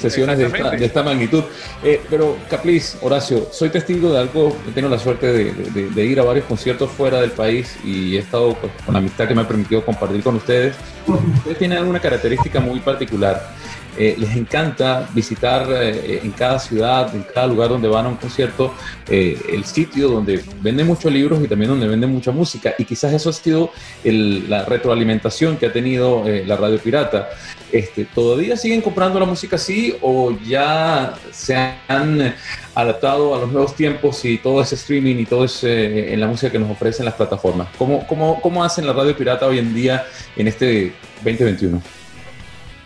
sesiones de esta, de esta, magnitud. Eh, pero, Capliz, Horacio, soy testigo de algo, he tenido la suerte de, de, de, ir a varios conciertos fuera del país y he estado pues, con la amistad que me ha permitido compartir con ustedes. Ustedes tienen una característica muy particular eh, les encanta visitar eh, en cada ciudad, en cada lugar donde van a un concierto, eh, el sitio donde venden muchos libros y también donde venden mucha música. Y quizás eso ha sido la retroalimentación que ha tenido la radio pirata. Este, ¿Todavía siguen comprando la música así o ya se han adaptado a los nuevos tiempos y todo ese streaming y todo ese en la música que nos ofrecen las plataformas? ¿Cómo, cómo, cómo hacen la radio pirata hoy en día en este 2021?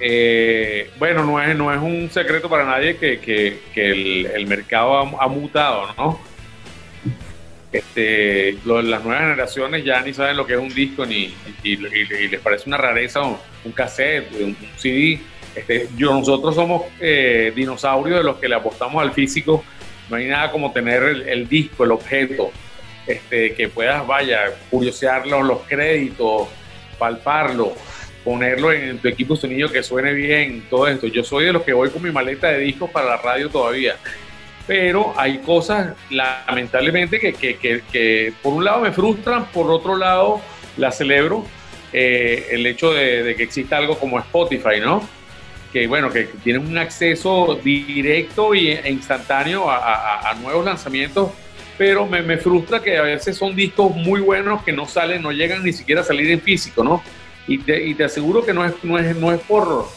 Eh, bueno, no es, no es un secreto para nadie que, que, el, mercado ha, mutado, ¿no? Este, lo, las nuevas generaciones ya ni saben lo que es un disco ni y, les parece una rareza un, un cassette, un, un, CD. Este, yo, nosotros somos eh, dinosaurios de los que le apostamos al físico. No hay nada como tener el, el disco, el objeto, este, que puedas, vaya, curiosearlo, los créditos, palparlo ponerlo en tu equipo sonido que suene bien, todo esto. Yo soy de los que voy con mi maleta de discos para la radio todavía. Pero hay cosas, lamentablemente, que, que, que, que por un lado me frustran, por otro lado la celebro. Eh, el hecho de, que exista algo como Spotify, ¿no? Que bueno, que tiene un acceso directo e instantáneo a, a nuevos lanzamientos, pero me, me, frustra que a veces son discos muy buenos que no salen, no llegan ni siquiera a salir en físico, ¿no? Y te, y te aseguro que no es, no es, no es por,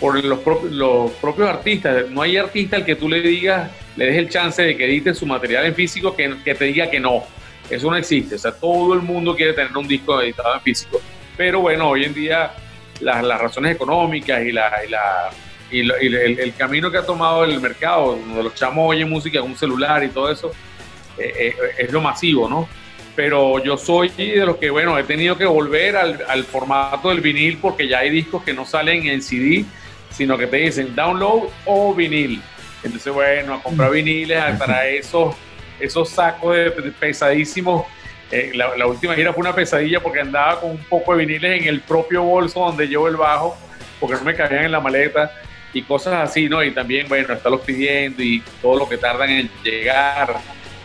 por los, propios, artistas. No hay artista al que tú le digas, le des el chance de que edite su material en físico que, te diga que no. Eso no existe. O sea, todo el mundo quiere tener un disco editado en físico. Pero bueno, hoy en día las, razones económicas y, la, y, la, y, lo, el, camino que ha tomado el mercado, donde los chamos oyen música en un celular y todo eso, eh, eh, es lo masivo, ¿no? Pero yo soy de los que, bueno, he tenido que volver al, al, formato del vinil porque ya hay discos que no salen en CD, sino que te dicen download o vinil. Entonces, bueno, a comprar viniles, para esos, esos sacos de, de pesadísimos. Eh, la, la, última gira fue una pesadilla porque andaba con un poco de viniles en el propio bolso donde llevo el bajo, porque no me cabían en la maleta y cosas así, ¿no? Y también, bueno, estarlos pidiendo y todo lo que tardan en llegar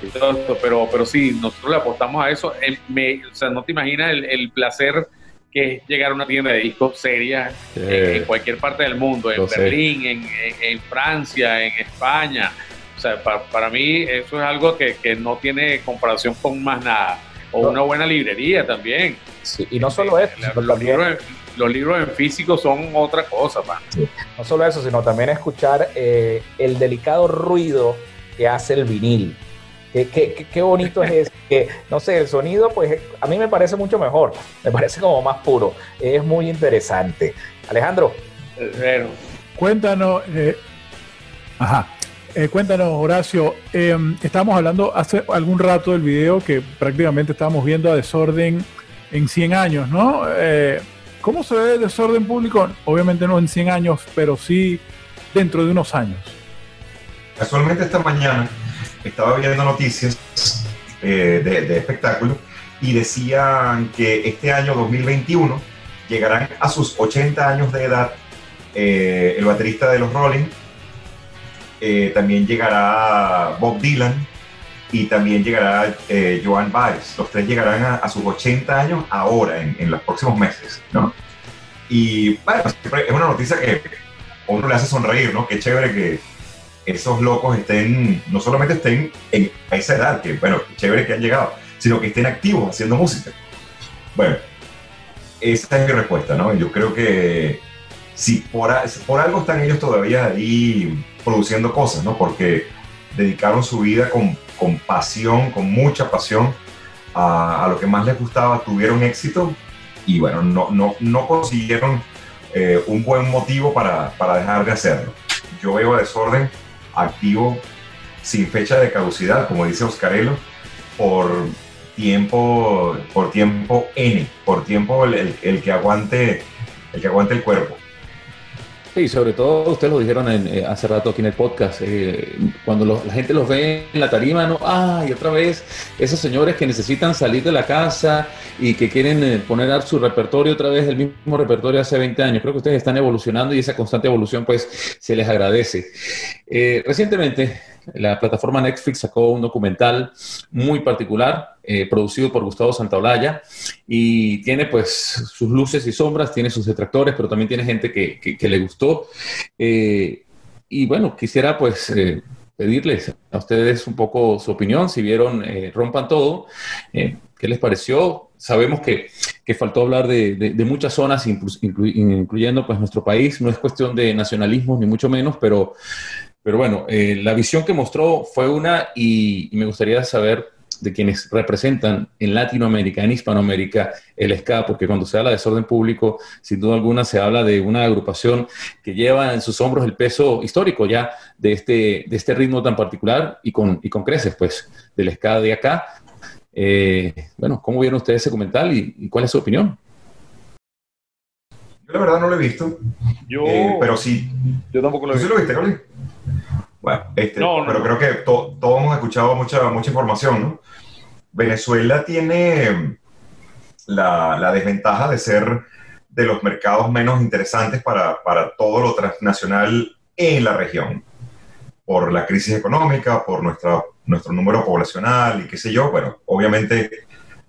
y todo esto, pero, pero sí, nosotros le apostamos a eso. El, me, o sea, no te imaginas el, el, placer que es llegar a una tienda de discos seria sí. en, en, cualquier parte del mundo, en Lo Berlín, en, en, Francia, en España. O sea, para, para mí eso es algo que, que, no tiene comparación con más nada. O no. una buena librería también. Sí, y no solo eso, la, los, libros, los, libros, en físico son otra cosa, man. Sí. No solo eso, sino también escuchar eh, el delicado ruido que hace el vinil Qué, qué, qué, bonito es eso. Que, no sé, el sonido, pues a mí me parece mucho mejor. Me parece como más puro. Es muy interesante. Alejandro. Bueno. Cuéntanos. Eh, ajá. Eh, cuéntanos, Horacio. Eh, estábamos hablando hace algún rato del video que prácticamente estábamos viendo a desorden en 100 años, ¿no? Eh, ¿Cómo se ve el desorden público? Obviamente no en 100 años, pero sí dentro de unos años. Casualmente esta mañana estaba viendo noticias eh, de, de espectáculo y decían que este año 2021 llegarán a sus 80 años de edad eh, el baterista de los Rolling, eh, también llegará Bob Dylan y también llegará eh, Joan Baez. Los tres llegarán a, a sus 80 años ahora, en, en, los próximos meses, ¿no? Y bueno, es una noticia que a uno le hace sonreír, ¿no? Qué chévere que, esos locos estén, no solamente estén en esa edad, que bueno, chévere que han llegado, sino que estén activos haciendo música. Bueno, esa es mi respuesta, ¿no? Yo creo que si por, por algo están ellos todavía ahí produciendo cosas, ¿no? Porque dedicaron su vida con, con pasión, con mucha pasión a, a, lo que más les gustaba, tuvieron éxito y bueno, no, no, no consiguieron eh, un buen motivo para, para dejar de hacerlo. Yo veo a desorden activo sin fecha de caducidad, como dice Oscarelo, por tiempo, por tiempo N, por tiempo el, que aguante, el que aguante el cuerpo. Sí, sobre todo ustedes lo dijeron eh, hace rato aquí en el podcast, eh, cuando la gente los ve en la tarima, no, ay, otra vez, esos señores que necesitan salir de la casa y que quieren eh, poner su repertorio otra vez, el mismo repertorio hace 20 años. Creo que ustedes están evolucionando y esa constante evolución pues se les agradece. recientemente la plataforma Netflix sacó un documental muy particular, eh, producido por Gustavo Santaolalla, y tiene pues sus luces y sombras, tiene sus detractores, pero también tiene gente que, le gustó. Eh, y bueno, quisiera pues eh, pedirles a ustedes un poco su opinión, si vieron Rompan Todo, ¿qué les pareció? Sabemos que, faltó hablar de, muchas zonas, incluyendo pues nuestro país, no es cuestión de nacionalismo ni mucho menos, pero pero bueno, eh, la visión que mostró fue una y, me gustaría saber de quienes representan en Latinoamérica, en Hispanoamérica, el SCA, porque cuando se habla de desorden público, sin duda alguna se habla de una agrupación que lleva en sus hombros el peso histórico ya de este, de este ritmo tan particular y con, y con creces, pues, del SCA de acá. Eh, bueno, ¿cómo vieron ustedes ese documental y, cuál es su opinión? Yo la verdad no lo he visto. Yo, eh, pero sí. Yo tampoco lo he visto. ¿Tú sí lo viste, Carly? Bueno, este, pero creo que todos hemos escuchado mucha, mucha información, ¿no? Venezuela tiene la, desventaja de ser de los mercados menos interesantes para, todo lo transnacional en la región. Por la crisis económica, por nuestra, nuestro número poblacional y qué sé yo. Bueno, obviamente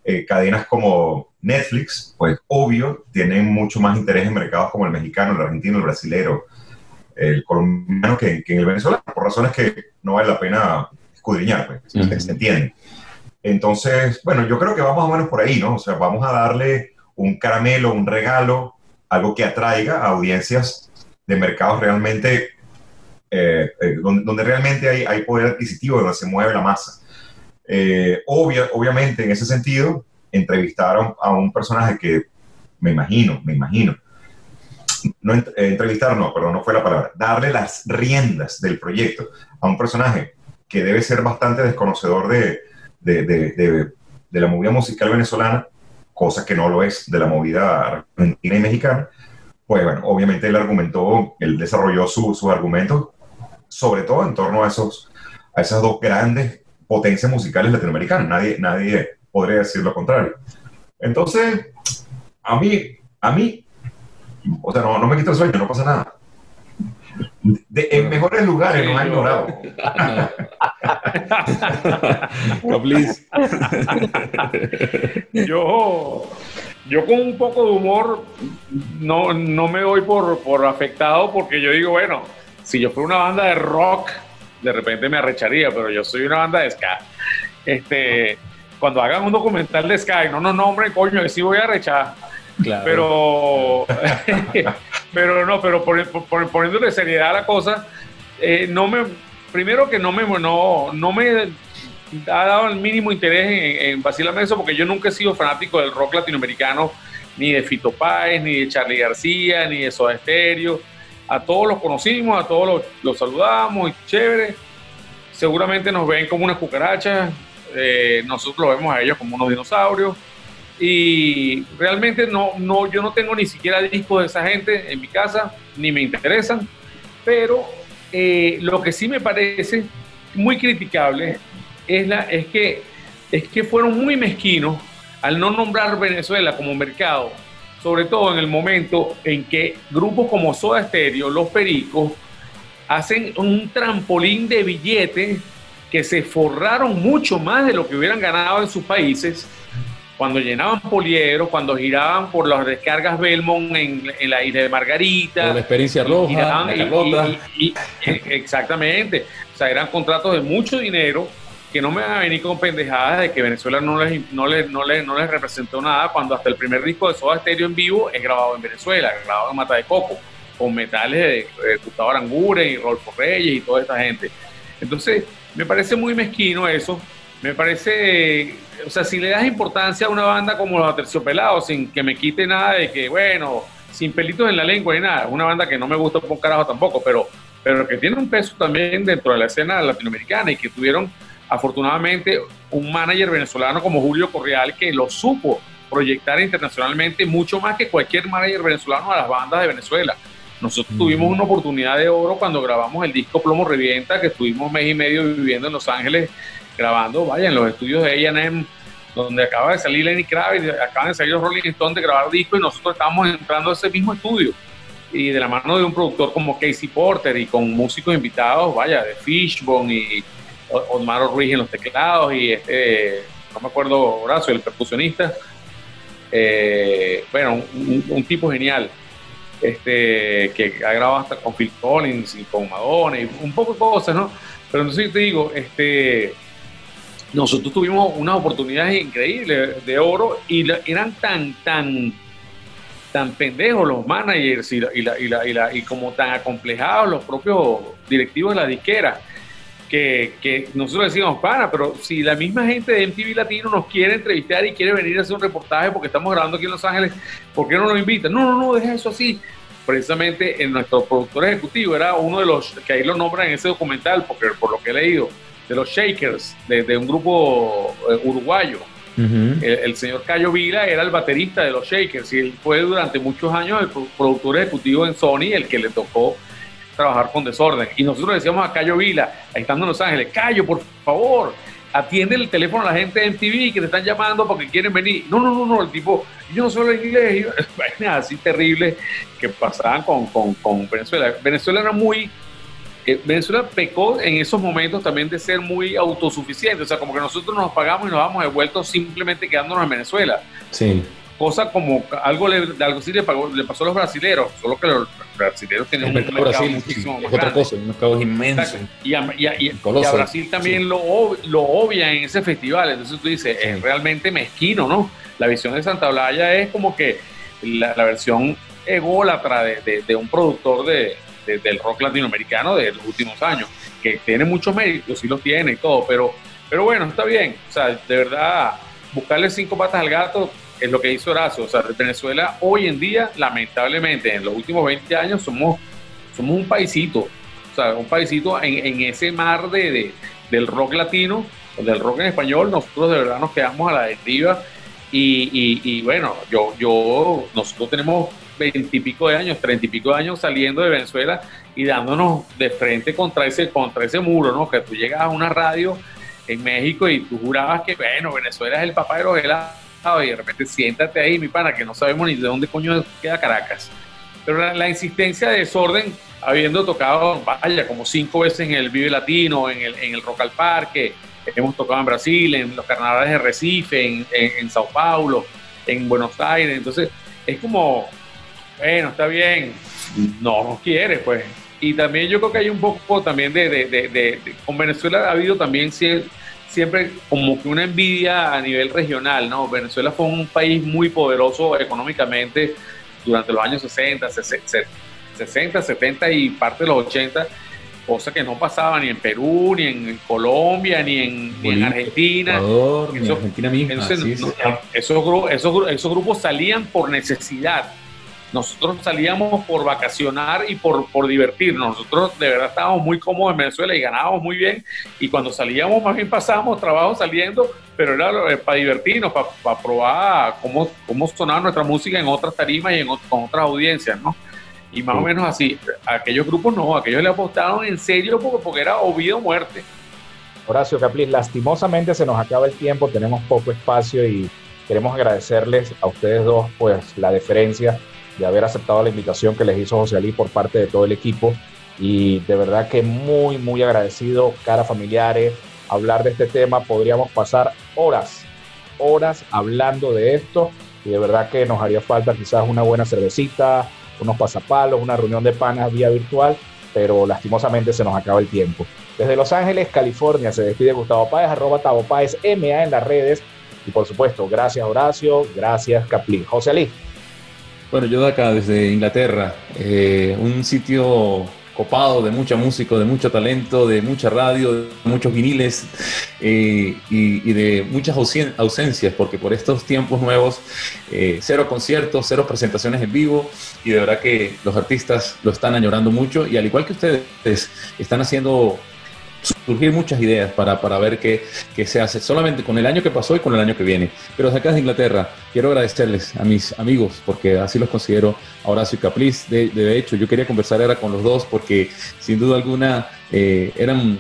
eh, cadenas como Netflix, pues obvio, tienen mucho más interés en mercados como el mexicano, el argentino, el brasilero, el colombiano que, en el venezolano, por razones que no vale la pena escudriñar, pues, se entiende. Entonces, bueno, yo creo que vamos más o menos por ahí, ¿no? O sea, vamos a darle un caramelo, un regalo, algo que atraiga a audiencias de mercados realmente, eh, eh, donde, realmente hay, hay, poder adquisitivo, donde se mueve la masa. Eh, obviamente, en ese sentido, entrevistaron a un personaje que me imagino, me imagino, no eh, entrevistar, no, perdón, no fue la palabra, darle las riendas del proyecto a un personaje que debe ser bastante desconocedor de, de, de, de, la movida musical venezolana, cosa que no lo es de la movida argentina y mexicana, pues bueno, obviamente él argumentó, él desarrolló sus argumentos, sobre todo en torno a, esos, a esas dos grandes potencias musicales latinoamericanas. Nadie, nadie podría decir lo contrario. Entonces, a mí, a mí o sea, no, no me quita el sueño, no pasa nada. De, en mejores lugares nos ha ignorado. yo, yo con un poco de humor no, no me doy por, por afectado porque yo digo, bueno, si yo fuera una banda de rock, de repente me arrecharía, pero yo soy una banda de ska. Este, cuando hagan un documental de ska y no nos nombren, coño, que sí voy a arrechar pero, pero no, pero poniéndole seriedad a la cosa, eh, no me, primero que no me, no, no me ha dado el mínimo interés en, en eso, porque yo nunca he sido fanático del rock latinoamericano, ni de Fito Páez, ni de Charlie García, ni de Soda Stereo. A todos los conocimos, a todos los, los saludamos, y chévere. Seguramente nos ven como unas cucarachas, eh, nosotros lo vemos a ellos como unos dinosaurios y realmente no, no, yo no tengo ni siquiera discos de esa gente en mi casa, ni me interesan, pero eh, lo que sí me parece muy criticable es, la, es, que, es que fueron muy mezquinos al no nombrar Venezuela como mercado, sobre todo en el momento en que grupos como Soda Stereo, Los Pericos, hacen un trampolín de billetes que se forraron mucho más de lo que hubieran ganado en sus países cuando llenaban Poliero, cuando giraban por las descargas Belmont en, la isla de Margarita. Por la experiencia roja, exactamente. O sea, eran contratos de mucho dinero que no me van a venir con pendejadas de que Venezuela no les, no les, no les, no les representó nada cuando hasta el primer disco de Soda Stereo en vivo es grabado en Venezuela, grabado en Mata de Coco, con metales de, Gustavo Aranguren y Rolfo Reyes y toda esta gente. Entonces, me parece muy mezquino eso. Me parece o sea, si le das importancia a una banda como los Terciopelados, sin que me quite nada de que, bueno, sin pelitos en la lengua ni nada, una banda que no me gusta por carajo tampoco, pero, pero que tiene un peso también dentro de la escena latinoamericana y que tuvieron afortunadamente un manager venezolano como Julio Correal que lo supo proyectar internacionalmente mucho más que cualquier manager venezolano a las bandas de Venezuela. Nosotros tuvimos una oportunidad de oro cuando grabamos el disco Plomo Revienta, que estuvimos mes y medio viviendo en Los Ángeles grabando, vaya, en los estudios de A&M, donde acaba de salir Lenny Kravitz, acaban de salir los Rolling Stones de grabar disco y nosotros estábamos entrando a ese mismo estudio. Y de la mano de un productor como Casey Porter y con músicos invitados, vaya, de Fishbone y Osmaro Ruiz en los teclados y este, no me acuerdo, Horacio, el percusionista. Eh, bueno, un, tipo genial este, que ha grabado hasta con Phil Collins y con Madonna y un poco de cosas, ¿no? Pero entonces te digo, este, nosotros tuvimos unas oportunidades increíbles de oro y eran tan, tan, tan pendejos los managers y, como tan acomplejados los propios directivos de la disquera que, nosotros decimos, pana, pero si la misma gente de MTV Latino nos quiere entrevistar y quiere venir a hacer un reportaje porque estamos grabando aquí en Los Ángeles, ¿por qué no nos invitan? No, no, no, deja eso así. Precisamente en nuestro productor ejecutivo era uno de los que ahí lo nombran en ese documental, porque por lo que he leído, de los Shakers, de, un grupo eh, uruguayo. el, señor Cayo Vila era el baterista de los Shakers y él fue durante muchos años el productor ejecutivo en Sony, el que le tocó trabajar con desorden. Y nosotros decíamos a Cayo Vila, ahí estando en Los Ángeles, Cayo, por favor, atiende el teléfono a la gente de MTV que te están llamando porque quieren venir. No, no, no, no, el tipo, yo no soy inglés. así terrible que pasaban con, con, con, Venezuela. Venezuela era muy... Venezuela pecó en esos momentos también de ser muy autosuficiente, o sea, como que nosotros nos pagamos y nos vamos devueltos simplemente quedándonos en Venezuela. Sí. Cosa como algo, le, algo así le, pasó a los brasileros, solo que los brasileños tienen un mercado, Brasil, muchísimo es otra cosa, un mercado inmenso. Y a, Brasil también lo, lo obvia en ese festival, entonces tú dices, es realmente mezquino, ¿no? La visión de Santa Blaya es como que la, versión ególatra de, de, un productor de, del rock latinoamericano de los últimos años, que tiene muchos méritos, sí los tiene y todo, pero, pero bueno, está bien, o sea, de verdad, buscarle cinco patas al gato es lo que hizo Horacio. O sea, Venezuela hoy en día, lamentablemente, en los últimos 20 años, somos, somos un paisito. O sea, un paisito en, en ese mar de, del rock latino, del rock en español, nosotros de verdad nos quedamos a la deriva. Y, y, bueno, yo, yo, nosotros tenemos veintipico de años, treinta y pico de años saliendo de Venezuela y dándonos de frente contra ese, contra ese muro, ¿no? Que tú llegas a una radio en México y tú jurabas que, bueno, Venezuela es el papá de los helados y de repente siéntate ahí, mi pana, que no sabemos ni de dónde coño queda Caracas. Pero la, insistencia de desorden, habiendo tocado, vaya, como cinco veces en el Vive Latino, en el, en el Rock al Parque, hemos tocado en Brasil, en los carnavales de Recife, en, en, Sao Paulo, en Buenos Aires, entonces es como, bueno, está bien, no nos quiere, pues. Y también yo creo que hay un poco también de, de, de, de con Venezuela ha habido también siempre como que una envidia a nivel regional, ¿no? Venezuela fue un país muy poderoso económicamente durante los años 60, 60, 70 y parte de los 80, cosa que no pasaba ni en Perú, ni en Colombia, ni en, ni en Argentina. Ecuador, ni Argentina misma. esos, esos, esos grupos salían por necesidad nosotros salíamos por vacacionar y por, por divertirnos. Nosotros de verdad estábamos muy cómodos en Venezuela y ganábamos muy bien. Y cuando salíamos, más bien pasábamos trabajo saliendo, pero era eh, para divertirnos, para, probar cómo, cómo sonaba nuestra música en otras tarimas y en, con otras audiencias, ¿no? Y más o menos así. aquellos grupos no, aquellos le apostaron en serio porque, porque era o muerte. Horacio Caplin, lastimosamente se nos acaba el tiempo, tenemos poco espacio y queremos agradecerles a ustedes dos pues la deferencia de haber aceptado la invitación que les hizo José Ali por parte de todo el equipo. Y de verdad que muy, muy agradecido, cara familiares, hablar de este tema. Podríamos pasar horas, horas hablando de esto. Y de verdad que nos haría falta quizás una buena cervecita, unos pasapalos, una reunión de panas vía virtual, pero lastimosamente se nos acaba el tiempo. Desde Los Ángeles, California, se despide Gustavo Páez, arroba Tavo Páez, MA en las redes. Y por supuesto, gracias Horacio, gracias Caplín. José Ali. Bueno, yo de acá, desde Inglaterra, eh, un sitio copado de mucha música, de mucho talento, de mucha radio, de muchos viniles eh, y, de muchas ausencias, porque por estos tiempos nuevos, eh, cero conciertos, cero presentaciones en vivo, y de verdad que los artistas lo están añorando mucho, y al igual que ustedes, están haciendo surgir muchas ideas para, para ver qué, qué, se hace, solamente con el año que pasó y con el año que viene. Pero acá de Inglaterra, quiero agradecerles a mis amigos, porque así los considero, Horacio y Capliz. De, hecho, yo quería conversar era con los dos, porque sin duda alguna eh, eran,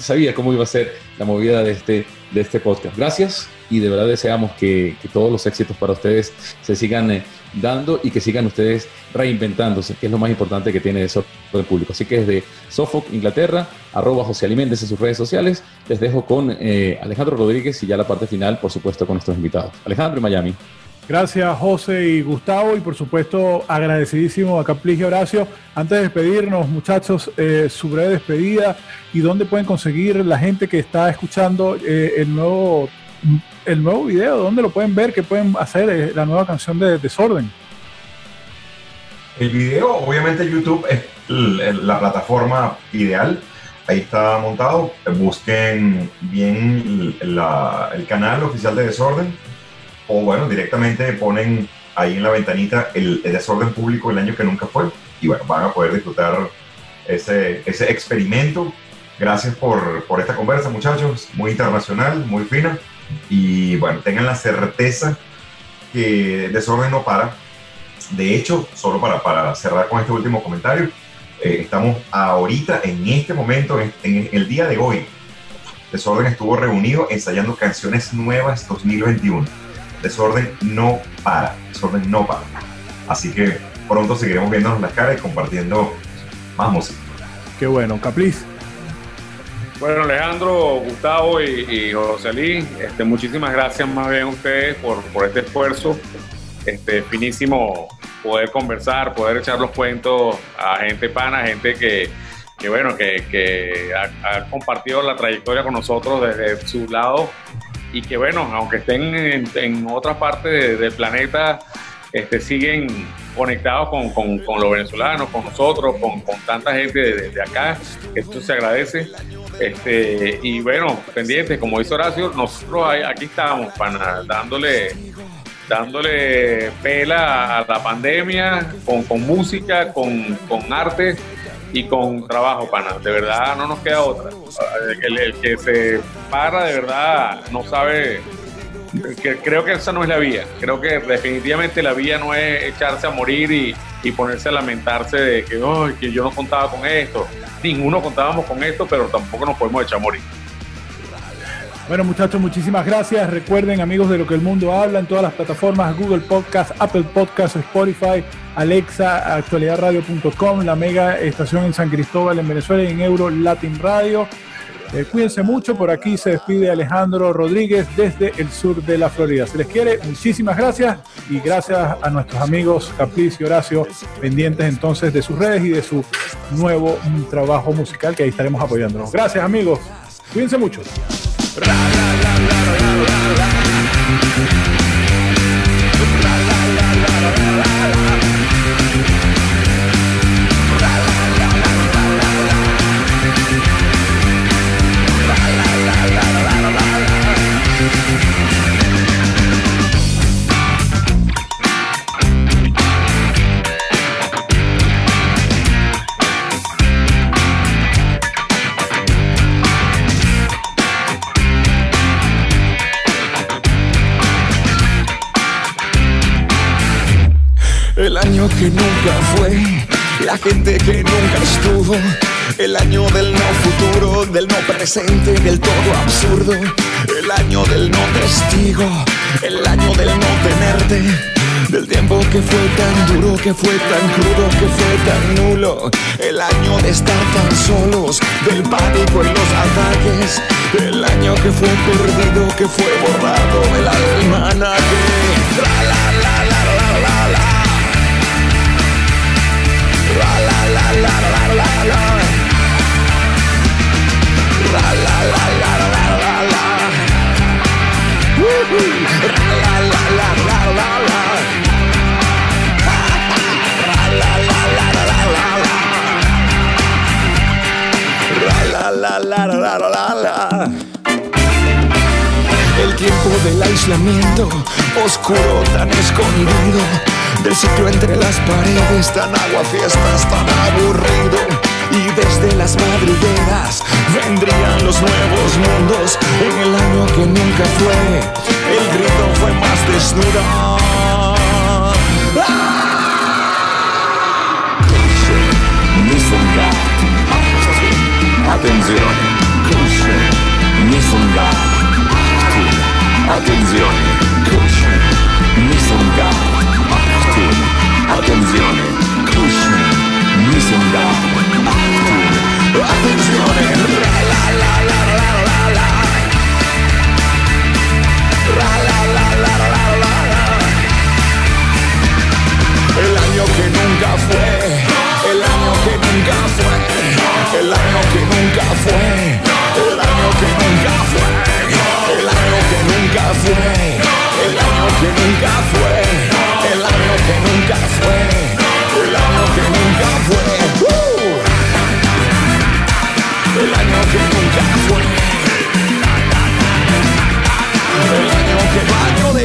sabía cómo iba a ser la movida de este, de este podcast. Gracias y de verdad deseamos que, todos los éxitos para ustedes se sigan eh, dando y que sigan ustedes reinventándose, que es lo más importante que tiene eso el público. Así que desde Suffolk, Inglaterra, arroba José Alimentes en sus redes sociales, les dejo con eh, Alejandro Rodríguez y ya la parte final, por supuesto, con nuestros invitados. Alejandro Miami. Gracias José y Gustavo y por supuesto agradecidísimo a Caplis y Horacio. Antes de despedirnos muchachos, eh, su breve despedida y dónde pueden conseguir la gente que está escuchando el nuevo el nuevo video, dónde lo pueden ver, qué pueden hacer eh, la nueva canción de Desorden. El video, obviamente YouTube es la plataforma ideal. Ahí está montado. Busquen bien el canal oficial de Desorden. O bueno, directamente ponen ahí en la ventanita el, Desorden Público el año que nunca fue. Y bueno, van a poder disfrutar ese, ese experimento. Gracias por, por esta conversa, muchachos. Muy internacional, muy fina. Y bueno, tengan la certeza que Desorden no para de hecho, solo para, para cerrar con este último comentario, eh, estamos ahorita, en este momento, en, el día de hoy, Desorden estuvo reunido ensayando canciones nuevas 2021. Desorden no para, Desorden no para. Así que pronto seguiremos viéndonos las caras y compartiendo más música. Qué bueno, Capliz. Bueno, Alejandro, Gustavo y, José Ali, este, muchísimas gracias más bien a ustedes por, este esfuerzo. Este, finísimo poder conversar, poder echar los cuentos a gente pana, gente que, bueno, que, ha, compartido la trayectoria con nosotros desde su lado y que bueno, aunque estén en, en otra parte del planeta, este, siguen conectados con, los venezolanos, con nosotros, con, tanta gente desde de acá, esto se agradece. Este, y bueno, pendientes, como dice Horacio, nosotros aquí estamos, pana, dándole dándole pela a la pandemia, con, con música, con, con, arte y con trabajo, pana. De verdad no nos queda otra. El, que se para de verdad no sabe, creo que esa no es la vía. Creo que definitivamente la vía no es echarse a morir y, y ponerse a lamentarse de que, oh, que yo no contaba con esto. Ninguno contábamos con esto, pero tampoco nos podemos echar a morir. Bueno, muchachos, muchísimas gracias. Recuerden, amigos de lo que el mundo habla, en todas las plataformas, Google Podcast, Apple Podcast, Spotify, Alexa, actualidadradio.com, la mega estación en San Cristóbal, en Venezuela, y en Euro Latin Radio. Eh, cuídense mucho, por aquí se despide Alejandro Rodríguez desde el sur de la Florida. Se les quiere, muchísimas gracias y gracias a nuestros amigos Capriz y Horacio, pendientes entonces de sus redes y de su nuevo trabajo musical que ahí estaremos apoyándolos. Gracias amigos, cuídense mucho. Gente que nunca estuvo, el año del no futuro, del no presente, del todo absurdo, el año del no testigo, el año del no tenerte. Del tiempo que fue tan duro, que fue tan crudo, que fue tan nulo. El año de estar tan solos, del pánico en los ataques. El año que fue perdido, que fue borrado del almanaque. El tiempo del aislamiento, oscuro tan escondido del ciclo entre las paredes, tan agua fiestas, tan aburrido. y desde las madrigueras vendrían los nuevos mundos en el año que nunca fue. El grito fue más desnudo. Attenzione, cusce, mi son Attenzione, Attenzione, cusce, mi son Attenzione, la la la la la la la La la la la la la la El año que nunca fue, el año que nunca fue, el año que nunca fue, el año que nunca fue, el año que nunca fue, el año que nunca fue, año que nunca fue, el año que nunca fue. El año que nunca fue. El año que el año de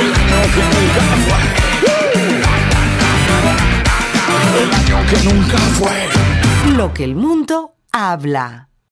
El año que nunca fue. El año que nunca fue. Lo que el mundo habla.